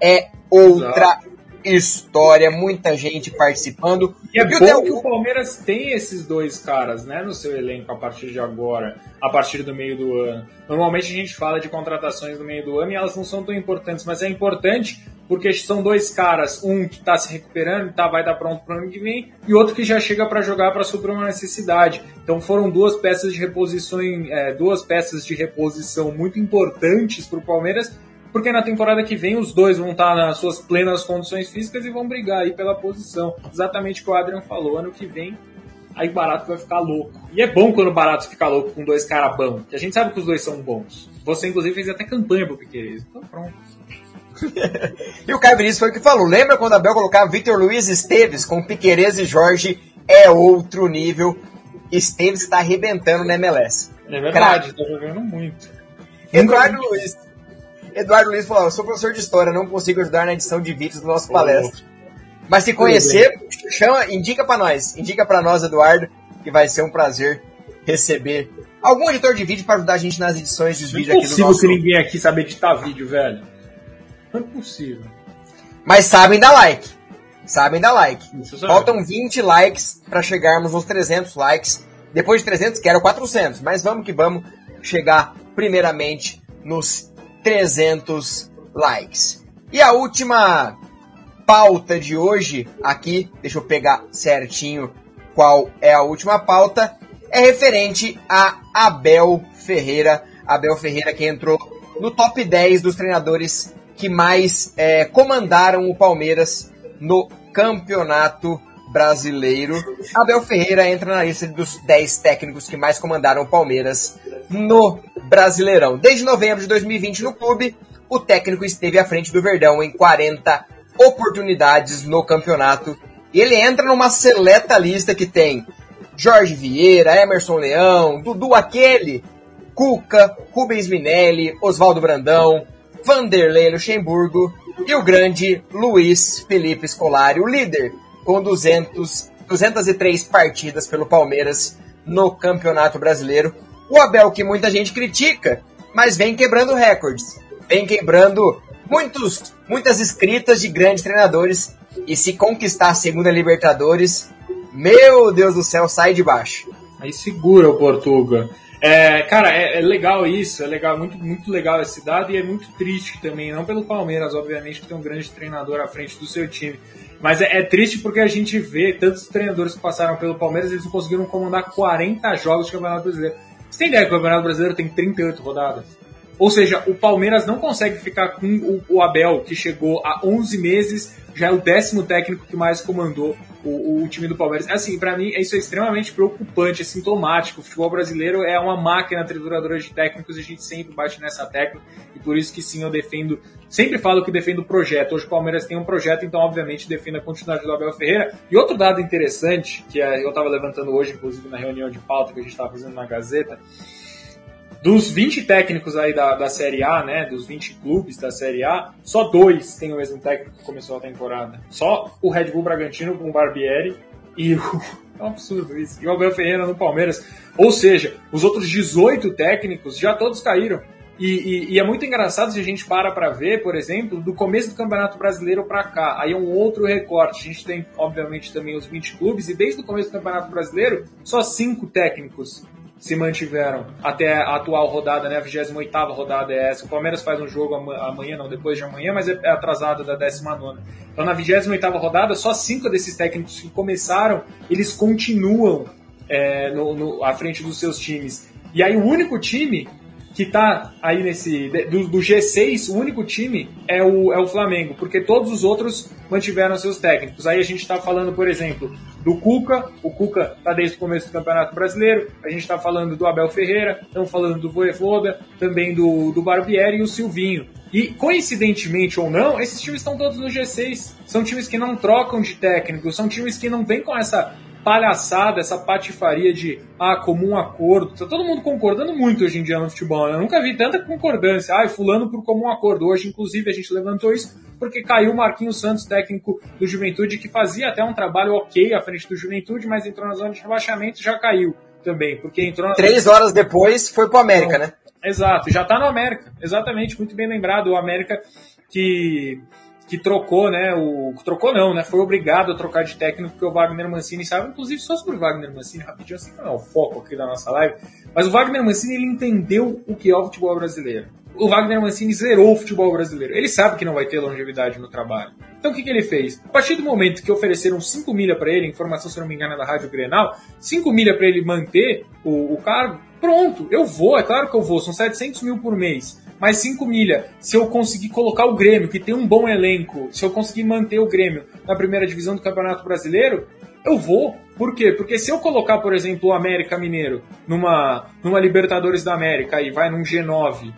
Speaker 1: é outra Exato. História, muita gente participando.
Speaker 2: E é bom que o Palmeiras tem esses dois caras, né, no seu elenco a partir de agora, a partir do meio do ano. Normalmente a gente fala de contratações no meio do ano e elas não são tão importantes, mas é importante porque são dois caras, um que está se recuperando, tá, vai estar pronto para o ano que vem, e outro que já chega para jogar para suprir uma necessidade. Então foram duas peças de reposição, é, duas peças de reposição muito importantes para o Palmeiras, porque na temporada que vem os dois vão estar nas suas plenas condições físicas e vão brigar aí pela posição. Exatamente o que o Adrian falou, ano que vem aí o Barato vai ficar louco. E é bom quando o Barato fica louco com dois caras bons, que a gente sabe que os dois são bons. Você, inclusive, fez até campanha pro Piqueires. Então pronto.
Speaker 1: e o Caio Vinícius foi o que falou. Lembra quando a Bel colocava Vitor Luiz Esteves com Piquerez e Jorge? É outro nível. Esteves está arrebentando na MLS.
Speaker 2: É verdade, está jogando muito.
Speaker 1: Eduardo Luiz. Eduardo Luiz falou: Eu sou professor de história, não consigo ajudar na edição de vídeos do nosso palestra. Mas se conhecer, chama, indica para nós. Indica para nós, Eduardo, que vai ser um prazer receber algum editor de vídeo para ajudar a gente nas edições dos vídeos aqui do nosso...
Speaker 2: Não é possível que ninguém aqui sabe editar vídeo, velho. Não é possível.
Speaker 1: Mas sabem dar like. Sabem dar like. Faltam 20 likes para chegarmos aos 300 likes. Depois de 300, quero 400. Mas vamos que vamos chegar primeiramente nos 300 likes. E a última pauta de hoje aqui, deixa eu pegar certinho qual é a última pauta, é referente a Abel Ferreira. Abel Ferreira que entrou no top 10 dos treinadores que mais é, comandaram o Palmeiras no Campeonato Brasileiro. Abel Ferreira entra na lista dos 10 técnicos que mais comandaram o Palmeiras no Brasileirão. Desde novembro de 2020 no clube, o técnico esteve à frente do Verdão em 40 oportunidades no campeonato. Ele entra numa seleta lista que tem Jorge Vieira, Emerson Leão, Dudu Aquele, Cuca, Rubens Minelli, Oswaldo Brandão, Vanderlei Luxemburgo e o grande Luiz Felipe Scolari, o líder, com 200, 203 partidas pelo Palmeiras no Campeonato Brasileiro. O Abel que muita gente critica, mas vem quebrando recordes, vem quebrando muitos, muitas escritas de grandes treinadores. E se conquistar a segunda Libertadores, meu Deus do céu, sai de baixo.
Speaker 2: Aí segura o Portuga. É, cara, é, é, legal isso, é legal, muito, muito legal esse dado e é muito triste também, não pelo Palmeiras, obviamente, que tem um grande treinador à frente do seu time. Mas é, é triste porque a gente vê tantos treinadores que passaram pelo Palmeiras, eles não conseguiram comandar 40 jogos de Campeonato Brasileiro. Você tem ideia que o Campeonato Brasileiro tem 38 rodadas? Ou seja, o Palmeiras não consegue ficar com o, o Abel, que chegou há 11 meses, já é o décimo técnico que mais comandou o, o time do Palmeiras. Assim, para mim, isso é extremamente preocupante, é sintomático. O futebol brasileiro é uma máquina trituradora de técnicos a gente sempre bate nessa tecla. E por isso que sim, eu defendo, sempre falo que defendo o projeto. Hoje o Palmeiras tem um projeto, então obviamente defendo a continuidade do Abel Ferreira. E outro dado interessante, que é, eu estava levantando hoje, inclusive na reunião de pauta que a gente estava fazendo na Gazeta, dos 20 técnicos aí da, da Série A, né, dos 20 clubes da Série A, só dois têm o mesmo técnico que começou a temporada. Só o Red Bull Bragantino com o Barbieri e o... É um absurdo isso. E o Abel Ferreira no Palmeiras. Ou seja, os outros 18 técnicos já todos caíram. E, e, e, é muito engraçado se a gente para para ver, por exemplo, do começo do Campeonato Brasileiro para cá. Aí é um outro recorte. A gente tem, obviamente, também os 20 clubes, e desde o começo do Campeonato Brasileiro, só cinco técnicos se mantiveram até a atual rodada, né, a 28 rodada é essa. O Palmeiras faz um jogo amanhã, não, depois de amanhã, mas é, é atrasado da 19. Então, na 28 rodada, só cinco desses técnicos que começaram, eles continuam é, no, no, à frente dos seus times. E aí, o único time que está aí nesse. Do, do, G6, o único time é o, é o Flamengo, porque todos os outros mantiveram seus técnicos. Aí a gente está falando, por exemplo, do Cuca, o Cuca está desde o começo do Campeonato Brasileiro, a gente está falando do Abel Ferreira, estamos falando do Voivoda, também do, do Barbieri e o Silvinho. E, coincidentemente ou não, esses times estão todos no G6. São times que não trocam de técnico, são times que não vêm com essa palhaçada, essa patifaria de ah, comum acordo. Tá todo mundo concordando muito hoje em dia no futebol. Né? Eu nunca vi tanta concordância. Ah, fulano por comum acordo. Hoje, inclusive, a gente levantou isso porque caiu o Marquinhos Santos, técnico do Juventude, que fazia até um trabalho ok à frente do Juventude, mas entrou na zona de rebaixamento e já caiu também. Porque entrou na...
Speaker 1: Três horas depois foi pro América, então, né?
Speaker 2: Exato, já tá no América. Exatamente, muito bem lembrado. O América que que trocou, né? O trocou não, né? Foi obrigado a trocar de técnico porque o Wagner Mancini sabe, inclusive só sobre o Wagner Mancini, rapidinho, assim não é o foco aqui da nossa live, mas o Wagner Mancini ele entendeu o que é o futebol brasileiro. O Wagner Mancini zerou o futebol brasileiro. Ele sabe que não vai ter longevidade no trabalho. Então o que, que ele fez? A partir do momento que ofereceram 5 milha para ele, informação se não me engano é da Rádio Grenal, 5 milha para ele manter o, o cargo, pronto, eu vou, é claro que eu vou, são 700 mil por mês mais 5 milha. Se eu conseguir colocar o Grêmio, que tem um bom elenco, se eu conseguir manter o Grêmio na primeira divisão do Campeonato Brasileiro, eu vou. Por quê? Porque se eu colocar, por exemplo, o América Mineiro numa, numa Libertadores da América e vai num G9,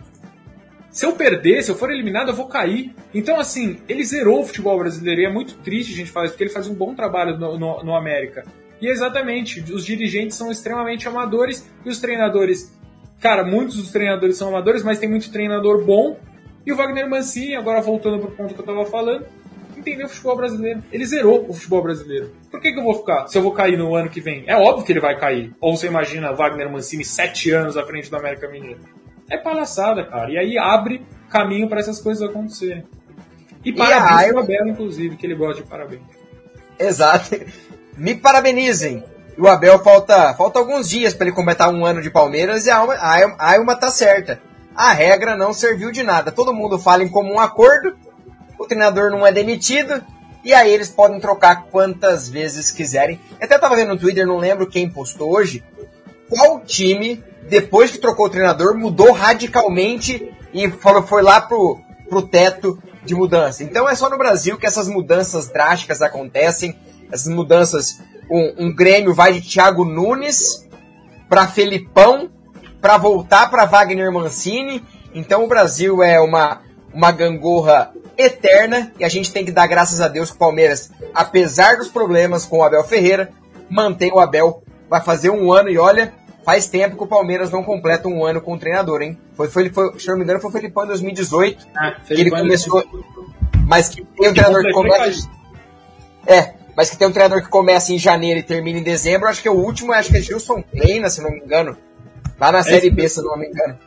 Speaker 2: se eu perder, se eu for eliminado, eu vou cair. Então, assim, ele zerou o futebol brasileiro e é muito triste a gente fazer, porque ele faz um bom trabalho no, no, no América. E exatamente, os dirigentes são extremamente amadores e os treinadores Cara, muitos dos treinadores são amadores, mas tem muito treinador bom. E o Wagner Mancini, agora voltando pro ponto que eu tava falando, entender o futebol brasileiro. Ele zerou o futebol brasileiro. Por que, que eu vou ficar? Se eu vou cair no ano que vem? É óbvio que ele vai cair. Ou você imagina Wagner Mancini sete anos à frente do América Mineiro. É palhaçada, cara. E aí abre caminho para essas coisas acontecerem. E parabéns e pro Abel, inclusive, que ele gosta de parabéns.
Speaker 1: Exato. Me parabenizem. O Abel falta, falta alguns dias para ele completar um ano de Palmeiras e a Alma, a Alma tá certa. A regra não serviu de nada. Todo mundo fala em comum acordo, o treinador não é demitido, e aí eles podem trocar quantas vezes quiserem. Eu até tava vendo no Twitter, não lembro quem postou hoje, qual time, depois que trocou o treinador, mudou radicalmente e falou, foi lá pro, pro teto de mudança. Então é só no Brasil que essas mudanças drásticas acontecem, essas mudanças, um, um Grêmio vai de Thiago Nunes para Felipão, para voltar para Wagner Mancini. Então o Brasil é uma, uma gangorra eterna e a gente tem que dar graças a Deus que o Palmeiras, apesar dos problemas com o Abel Ferreira, mantém o Abel. Vai fazer um ano e olha, faz tempo que o Palmeiras não completa um ano com o treinador, hein? Foi, foi, foi se não me engano, foi o Felipão em 2018 ah, que ele começou. Mas que tem um treinador que começa. É, mas que tem um treinador que começa em janeiro e termina em dezembro. Acho que é o último, acho que é Gilson Kleina, se não me engano. Lá na é Série B, se não me engano.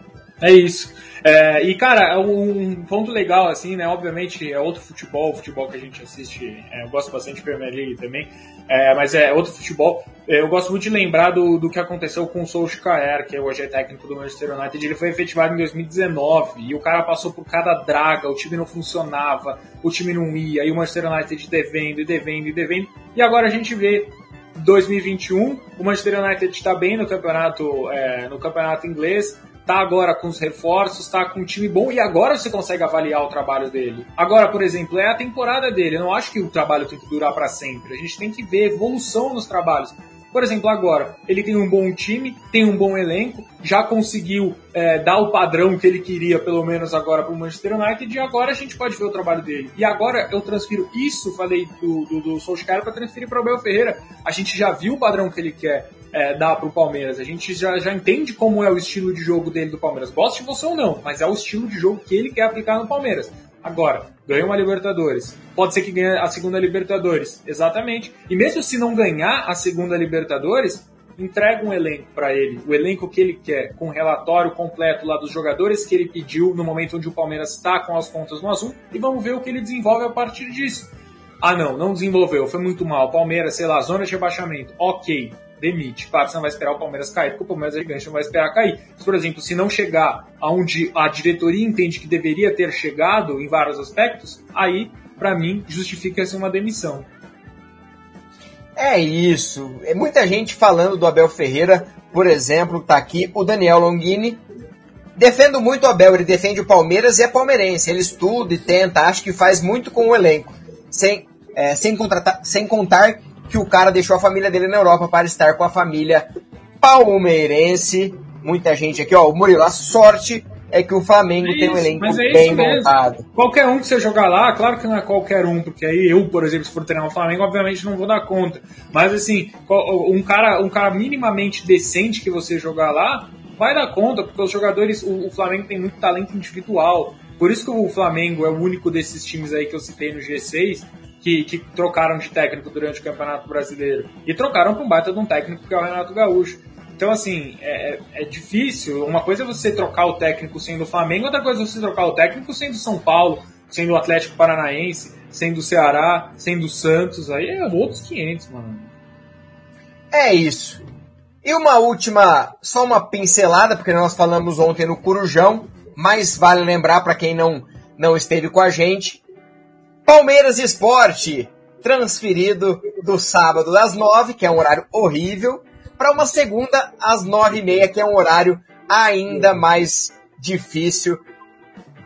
Speaker 2: É isso. É, e, cara, um ponto legal, assim, né? Obviamente é outro futebol, o futebol que a gente assiste. É, eu gosto bastante de Premier League também, é, mas é outro futebol. É, eu gosto muito de lembrar do, do que aconteceu com o Solskjaer, que hoje é técnico do Manchester United. Ele foi efetivado em 2019 e o cara passou por cada draga, o time não funcionava, o time não ia, e o Manchester United devendo e devendo e devendo. E agora a gente vê 2021, o Manchester United está bem no campeonato, é, no campeonato inglês, tá agora com os reforços, tá com um time bom e agora você consegue avaliar o trabalho dele. Agora, por exemplo, é a temporada dele. Eu não acho que o trabalho tem que durar para sempre. A gente tem que ver evolução nos trabalhos. Por exemplo, agora, ele tem um bom time, tem um bom elenco, já conseguiu é, dar o padrão que ele queria, pelo menos agora, para o Manchester United, e agora a gente pode ver o trabalho dele. E agora eu transfiro isso, falei do, do, do Solskjaer, para transferir para o Abel Ferreira. A gente já viu o padrão que ele quer é, dar para o Palmeiras. A gente já, já entende como é o estilo de jogo dele do Palmeiras. Goste você ou não, mas é o estilo de jogo que ele quer aplicar no Palmeiras. Agora, ganhou uma Libertadores. Pode ser que ganhe a segunda Libertadores. Exatamente. E mesmo se não ganhar a segunda Libertadores, entrega um elenco para ele, o elenco que ele quer, com relatório completo lá dos jogadores que ele pediu no momento onde o Palmeiras está com as contas no azul, e vamos ver o que ele desenvolve a partir disso. Ah, não, não desenvolveu, foi muito mal. Palmeiras, sei lá, zona de rebaixamento. Ok, demite. Claro, você não vai esperar o Palmeiras cair, porque o Palmeiras é gigante, não vai esperar cair. Mas, por exemplo, se não chegar aonde a diretoria entende que deveria ter chegado em vários aspectos, aí, para mim, justifica-se uma demissão.
Speaker 1: É isso. É muita gente falando do Abel Ferreira, por exemplo, tá aqui o Daniel Longini. Defendo muito o Abel, ele defende o Palmeiras e é palmeirense. Ele estuda e tenta, acho que faz muito com o elenco. Sem, é, sem, contratar, sem contar que o cara deixou a família dele na Europa para estar com a família palmeirense. Muita gente aqui, ó, o Murilo, a sorte é que o Flamengo é tem um elenco é bem montado.
Speaker 2: Qualquer um que você jogar lá, claro que não é qualquer um, porque aí eu, por exemplo, se for treinar o Flamengo, obviamente não vou dar conta. Mas assim, um cara, um cara minimamente decente que você jogar lá, vai dar conta, porque os jogadores, o, o Flamengo tem muito talento individual. Por isso que o Flamengo é o único desses times aí que eu citei no G6 que, que trocaram de técnico durante o Campeonato Brasileiro. E trocaram para um baita de um técnico que é o Renato Gaúcho. Então, assim, é, é, difícil. Uma coisa é você trocar o técnico sendo o Flamengo, outra coisa é você trocar o técnico sendo São Paulo, sendo o Atlético Paranaense, sendo o Ceará, sendo o Santos. Aí é outros 500, mano.
Speaker 1: É isso. E uma última, só uma pincelada, porque nós falamos ontem no Corujão, mas vale lembrar para quem não, não esteve com a gente, Palmeiras Esporte, transferido do sábado às nove, que é um horário horrível, para uma segunda às nove e meia, que é um horário ainda mais difícil.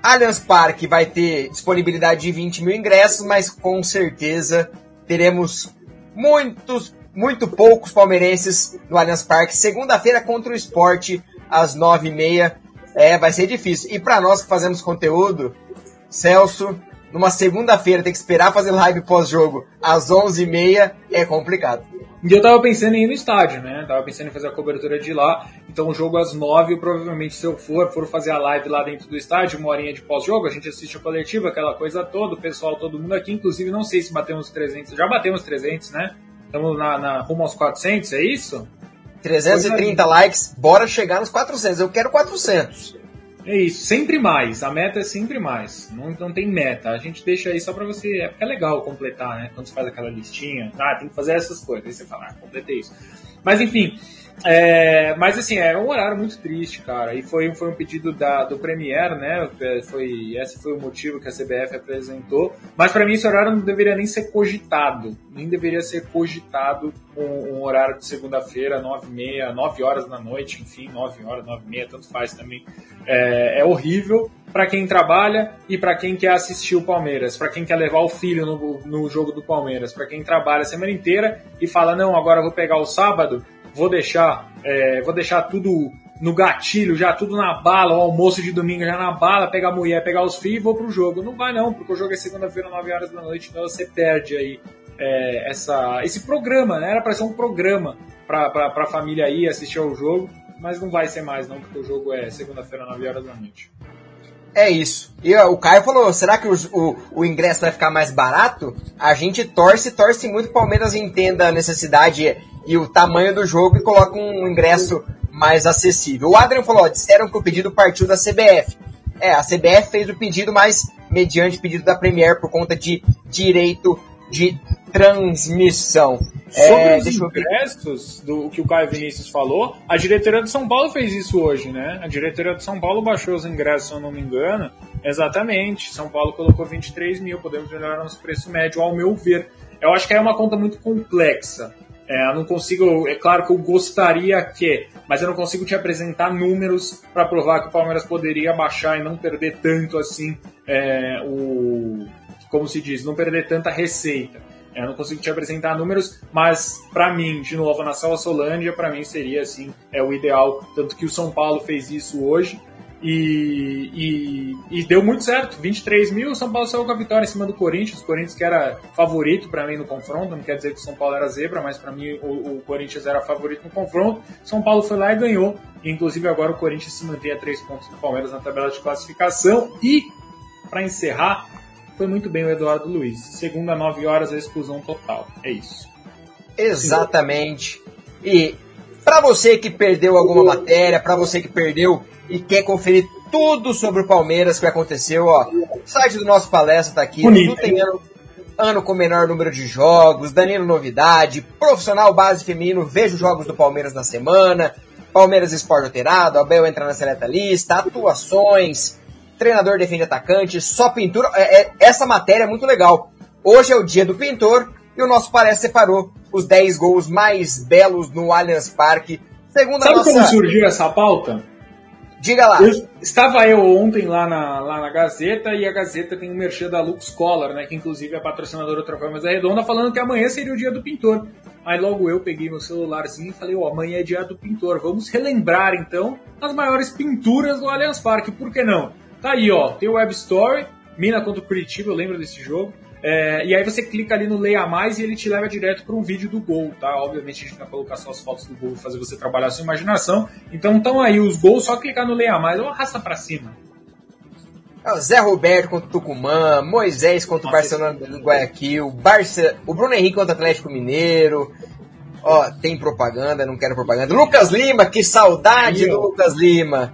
Speaker 1: Allianz Parque vai ter disponibilidade de 20 mil ingressos, mas com certeza teremos muitos, muito poucos palmeirenses no Allianz Parque. Segunda-feira contra o esporte, às nove e meia. É, vai ser difícil. E para nós que fazemos conteúdo, Celso, numa segunda-feira ter que esperar fazer live pós-jogo às 11h30 é complicado.
Speaker 2: E eu tava pensando em ir no estádio, né? Tava pensando em fazer a cobertura de lá. Então o jogo às nove, eu provavelmente, se eu for, for fazer a live lá dentro do estádio, uma horinha de pós-jogo, a gente assiste a coletiva, aquela coisa toda, o pessoal, todo mundo aqui, inclusive, não sei se batemos 300, já batemos 300, né? Estamos na, na rumo aos 400, é isso?
Speaker 1: 330 likes, bora chegar nos 400. Eu quero 400.
Speaker 2: É isso, sempre mais. A meta é sempre mais. Não, não tem meta. A gente deixa aí só pra você. É porque é legal completar, né? Quando você faz aquela listinha. Ah, tem que fazer essas coisas. Aí você fala, ah, completei isso. Mas enfim, é, mas assim, é um horário muito triste, cara. E foi, foi um pedido da, do Premier, né? É, foi, esse foi o motivo que a CBF apresentou. Mas para mim esse horário não deveria nem ser cogitado. Nem deveria ser cogitado um, um horário de segunda-feira, nove e meia, nove horas da noite, enfim, nove horas, nove e meia, tanto faz também. É, é horrível para quem trabalha e para quem quer assistir o Palmeiras, para quem quer levar o filho no, no jogo do Palmeiras, para quem trabalha a semana inteira e fala não, agora eu vou pegar o sábado vou deixar, é, vou deixar tudo no gatilho, já tudo na bala, o almoço de domingo já na bala, pegar a mulher, pegar os filhos e vou pro jogo. Não vai não, porque o jogo é segunda-feira, 9 horas da noite, então você perde aí é, essa, esse programa, né? Era para ser um programa para a família ir assistir ao jogo, mas não vai ser mais não, porque o jogo é segunda-feira, 9 horas da noite.
Speaker 1: É isso. E ó, o Caio falou: será que o, o, o, ingresso vai ficar mais barato? A gente torce, torce muito o Palmeiras entenda a necessidade e o tamanho do jogo e coloca um ingresso mais acessível. O Adrian falou, ó, disseram que o pedido partiu da CBF. É, a CBF fez o pedido, mas mediante pedido da Premier por conta de direito de transmissão.
Speaker 2: Sobre é, os ingressos, do que o Caio Vinícius falou, a diretoria de São Paulo fez isso hoje, né? A diretoria de São Paulo baixou os ingressos, se eu não me engano. Exatamente. São Paulo colocou 23 mil, podemos melhorar nosso preço médio, ao meu ver. Eu acho que é uma conta muito complexa. É, eu não consigo, é claro que eu gostaria que, mas eu não consigo te apresentar números para provar que o Palmeiras poderia baixar e não perder tanto assim é, o, como se diz, não perder tanta receita. É, eu não consigo te apresentar números, mas para mim, de novo, na Sala Solândia, para mim seria assim, é o ideal, tanto que o São Paulo fez isso hoje e, e, e, deu muito certo. 23 mil, o São Paulo saiu com a vitória em cima do Corinthians. O Corinthians que era favorito para mim no confronto, não quer dizer que o São Paulo era zebra, mas para mim o, o, Corinthians era favorito no confronto. São Paulo foi lá e ganhou. E, inclusive agora o Corinthians se mantém a três pontos do Palmeiras na tabela de classificação. E, para encerrar, foi muito bem o Eduardo Luiz. Segunda, 9 horas, a exclusão total. É isso.
Speaker 1: Exatamente. E para você que perdeu alguma matéria, para você que perdeu e quer conferir tudo sobre o Palmeiras que aconteceu, ó, o site do nosso palestra tá aqui, Bonito. tudo tem ano, ano com menor número de jogos, Danilo Novidade, Profissional Base Feminino, veja os jogos do Palmeiras na semana, Palmeiras Esporte Alterado, Abel entra na seleta lista, atuações, treinador defende atacante, só pintura, é, é, essa matéria é muito legal. Hoje é o dia do pintor e o nosso palestra separou os 10 gols mais belos no Allianz Parque.
Speaker 2: Segundo Sabe nossa... como surgiu essa pauta?
Speaker 1: Diga lá.
Speaker 2: Eu, estava eu ontem lá na, lá na Gazeta e a Gazeta tem um merchan da Lux Collar, né? Que inclusive é patrocinadora do Troféu Mesa Redonda, falando que amanhã seria o dia do pintor. Aí logo eu peguei meu celularzinho e falei, ó, oh, amanhã é dia do pintor. Vamos relembrar então as maiores pinturas do Allianz Parque. Por que não? Tá aí, ó. Tem o Web Story, Mina contra o Curitiba, eu lembro desse jogo. É, e aí você clica ali no Leia Mais e ele te leva direto para um vídeo do gol, tá? Obviamente a gente vai colocar só as fotos do gol e fazer você trabalhar a sua imaginação. Então estão aí os gols, só clicar no Leia Mais ou arrasta para cima.
Speaker 1: É Zé Roberto contra o Tucumã, Moisés contra o Barcelona do Guayaquil, Barça, o Bruno Henrique contra o Atlético Mineiro. Ó, tem propaganda, não quero propaganda. Lucas Lima, que saudade do Lucas Lima.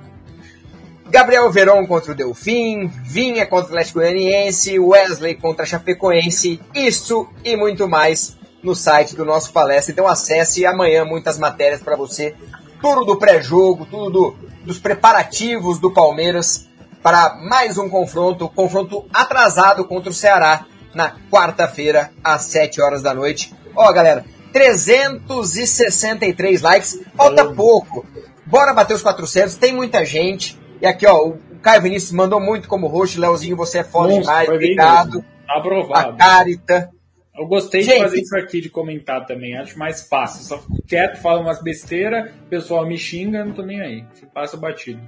Speaker 1: Gabriel Veron contra o Delfim, Vinha contra o Atlético Goianiense, Wesley contra a Chapecoense, isso e muito mais no site do nosso palestra. Então acesse amanhã muitas matérias para você, tudo do pré-jogo, tudo do, dos preparativos do Palmeiras para mais um confronto, confronto atrasado contra o Ceará na quarta-feira às 7 horas da noite. Ó, galera, 363 likes, falta pouco. Bora bater os 400, tem muita gente. E aqui, ó, o Caio Vinícius mandou muito como host. Leozinho, você é foda demais. Obrigado.
Speaker 2: Aprovado.
Speaker 1: A Carita.
Speaker 2: Eu gostei Gente, de fazer isso aqui, de comentar também. Acho mais fácil. Só fico quieto, falo umas besteiras, o pessoal me xinga, não tô nem aí. Se passa batido.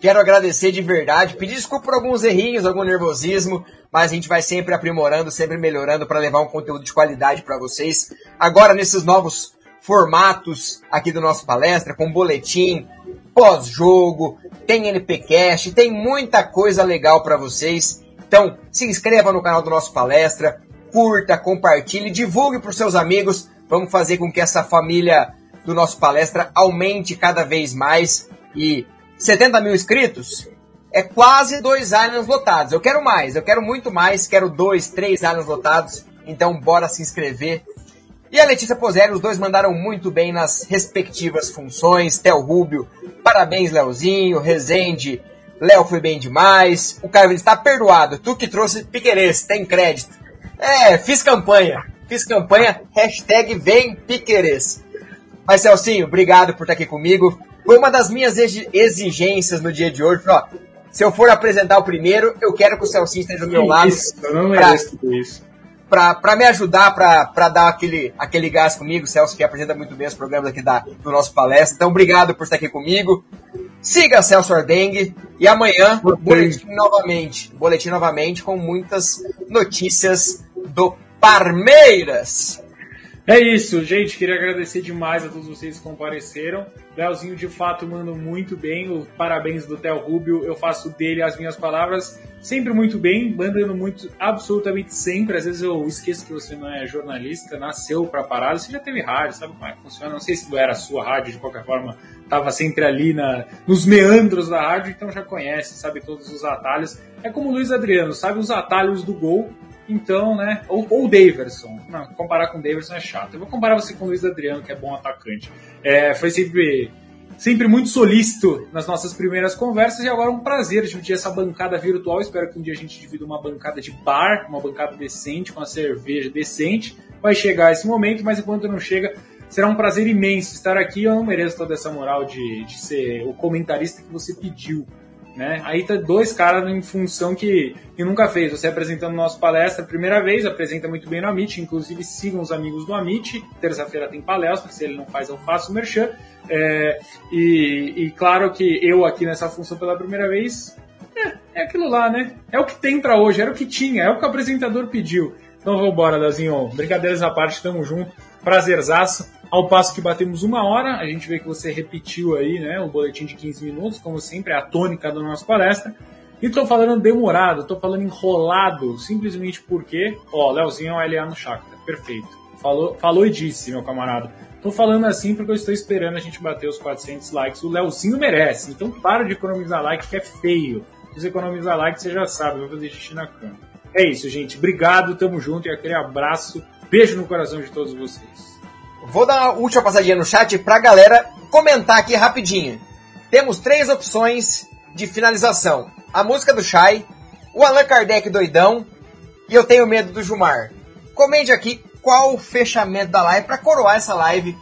Speaker 1: Quero agradecer de verdade, pedir desculpa por alguns errinhos, algum nervosismo, mas a gente vai sempre aprimorando, sempre melhorando para levar um conteúdo de qualidade para vocês. Agora nesses novos formatos aqui do nosso palestra, com boletim, pós-jogo, tem NPcast, tem muita coisa legal para vocês. Então, se inscreva no canal do nosso palestra, curta, compartilhe, divulgue para os seus amigos. Vamos fazer com que essa família do nosso palestra aumente cada vez mais e 70 mil inscritos é quase dois anos lotados. Eu quero mais, eu quero muito mais, quero dois, três anos lotados. Então bora se inscrever. E a Letícia Pozeri, os dois mandaram muito bem nas respectivas funções. Theo Rubio, parabéns, Leozinho. Rezende, Léo foi bem demais. O Caio está perdoado. Tu que trouxe Piquerez, tem crédito. É, fiz campanha. Fiz campanha, hashtag vem Piquerez. Mas Celcinho, obrigado por estar aqui comigo. Foi uma das minhas exigências no dia de hoje. Ó, se eu for apresentar o primeiro, eu quero que o Celcinho esteja do meu lado.
Speaker 2: Isso, eu não mereço tudo isso.
Speaker 1: Para me ajudar, para dar aquele, aquele gás comigo, Celso que apresenta muito bem os programas aqui da, do nosso palestra. Então, obrigado por estar aqui comigo. Siga Celso Ardengue e amanhã, boletim novamente. Boletim novamente com muitas notícias do Parmeiras.
Speaker 2: É isso, gente. Queria agradecer demais a todos vocês que compareceram. Leozinho, de fato, manda muito bem. O parabéns do Theo Rubio. Eu faço dele as minhas palavras sempre muito bem, mandando muito, absolutamente sempre. Às vezes eu esqueço que você não é jornalista, nasceu para parada. Você já teve rádio, sabe como é que funciona? Não sei se era a sua rádio, de qualquer forma, estava sempre ali na, nos meandros da rádio, então já conhece, sabe todos os atalhos. É como o Luiz Adriano, sabe os atalhos do gol então, né? Ou, o Daverson. Não, comparar com o Daverson é chato. Eu vou comparar você com o Luiz Adriano, que é bom atacante. É, foi sempre, sempre muito solícito nas nossas primeiras conversas e agora é um prazer dividir essa bancada virtual. Espero que um dia a gente divida uma bancada de bar, uma bancada decente, com uma cerveja decente. Vai chegar esse momento, mas enquanto não chega, será um prazer imenso estar aqui. Eu não mereço toda essa moral de, de ser o comentarista que você pediu né? Aí tá dois caras em função que, que nunca fez. Você apresentando nosso palestra primeira vez, apresenta muito bem no Amit, inclusive sigam os amigos do Amit. Terça-feira tem palestra, se ele não faz, eu faço o merchan. É, e, e, claro que eu aqui nessa função pela primeira vez, é, é aquilo lá, né? É o que tem para hoje, era o que tinha, é o que o apresentador pediu. Então vamos embora, Dazinho. Brincadeiras à parte, tamo junto. Prazerzaço. Ao passo que batemos uma hora, a gente vê que você repetiu aí, né, o boletim de 15 minutos, como sempre, é a tônica da nossa palestra. E tô falando demorado, tô falando enrolado, simplesmente porque, ó, Leozinho é o LA no Chakra, perfeito. Falou, falou e disse, meu camarada. Tô falando assim porque eu estou esperando a gente bater os 400 likes. O Leozinho merece, então para de economizar like que é feio. Se você economizar like, você já sabe, vai fazer xixi na cama. É isso, gente. Obrigado, tamo junto e aquele abraço. Beijo no coração de todos vocês.
Speaker 1: Vou dar uma última passadinha no chat pra galera comentar aqui rapidinho. Temos três opções de finalização. A música do Shai, o Allan Kardec doidão e eu tenho medo do Jumar. Comente aqui qual o fechamento da live para coroar essa live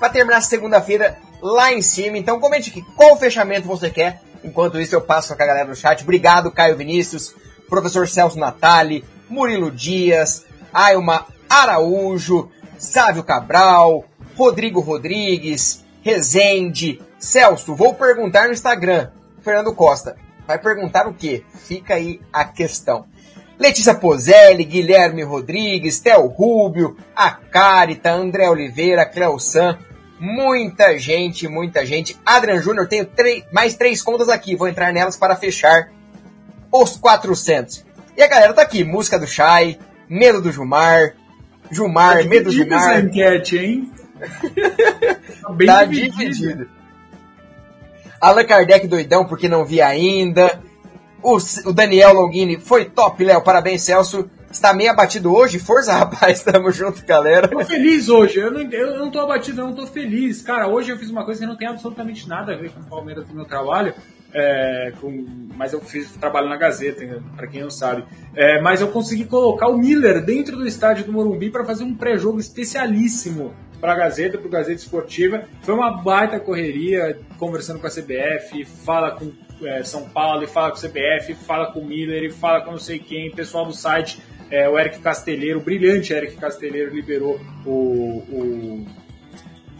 Speaker 1: para terminar segunda-feira lá em cima. Então comente aqui qual fechamento você quer. Enquanto isso eu passo com a galera no chat. Obrigado Caio Vinícius, professor Celso Natali, Murilo Dias, Ailma Araújo, Sávio Cabral, Rodrigo Rodrigues, Rezende, Celso, vou perguntar no Instagram. Fernando Costa, vai perguntar o quê? Fica aí a questão. Letícia Pozelli, Guilherme Rodrigues, Theo Rubio, a Carita, André Oliveira, Cleusan, muita gente, muita gente. Adrian Júnior, tenho mais três contas aqui, vou entrar nelas para fechar os 400. E a galera tá aqui, música do Chay, Medo do Jumar, Jumar, tá medo do Jumar.
Speaker 2: essa enquete, hein?
Speaker 1: tá bem tá dividido. dividido. Allan Kardec doidão porque não vi ainda. O, o Daniel Longini foi top, Léo. Parabéns, Celso. Está meio abatido hoje? Força, rapaz. Tamo junto, galera.
Speaker 2: Tô feliz hoje. Eu não, eu não tô abatido, eu não tô feliz. Cara, hoje eu fiz uma coisa que não tem absolutamente nada a ver com o Palmeiras do meu trabalho. É, com, mas eu fiz trabalho na Gazeta, para quem não sabe. É, mas eu consegui colocar o Miller dentro do estádio do Morumbi para fazer um pré-jogo especialíssimo para a Gazeta, para o Gazeta Esportiva. Foi uma baita correria, conversando com a CBF, fala com é, São Paulo, e fala com a CBF, fala com o Miller, e fala com não sei quem, pessoal do site, é, o Eric Castelheiro, o brilhante Eric Castelheiro liberou o, o,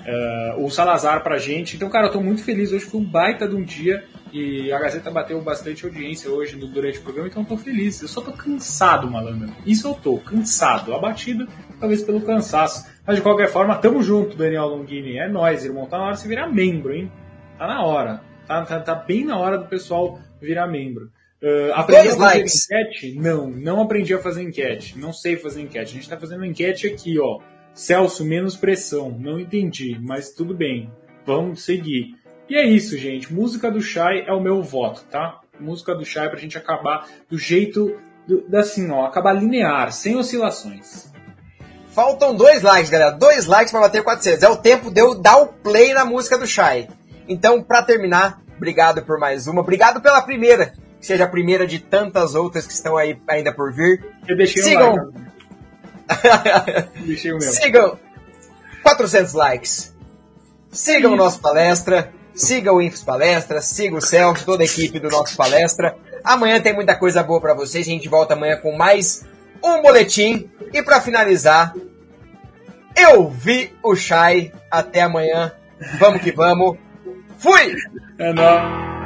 Speaker 2: uh, o Salazar pra gente. Então, cara, eu tô muito feliz hoje, foi um baita de um dia E a Gazeta bateu bastante audiência hoje no, durante o programa, então eu tô feliz. Eu só tô cansado, malandro. Isso eu tô, cansado. Abatido, talvez pelo cansaço. Mas de qualquer forma, tamo junto, Daniel Longini. É nóis, irmão. Tá na hora de você virar membro, hein? Tá na hora. Tá, tá, tá bem na hora do pessoal virar membro. Uh, aprendi a fazer likes. enquete? Não, não aprendi a fazer enquete. Não sei fazer enquete. A gente tá fazendo enquete aqui, ó. Celso, menos pressão. Não entendi, mas tudo bem. Vamos seguir. E é isso, gente. Música do Shai é o meu voto, tá? Música do Shai pra gente acabar do jeito, do, assim, ó, acabar linear, sem oscilações.
Speaker 1: Faltam dois likes, galera. Dois likes para bater 400. É o tempo de eu dar o play na música do Shai. Então, para terminar, obrigado por mais uma. Obrigado pela primeira. Que seja a primeira de tantas outras que estão aí ainda por vir.
Speaker 2: Eu deixei
Speaker 1: Sigam.
Speaker 2: Um like. deixei o meu.
Speaker 1: Sigam. 400 likes. Sigam o nosso palestra. Siga o Infos Palestra, siga o Celso, toda a equipe do nosso palestra. Amanhã tem muita coisa boa para vocês. A gente volta amanhã com mais um boletim. E para finalizar, eu vi o Shai. Até amanhã. Vamos que vamos. Fui!
Speaker 2: É nóis.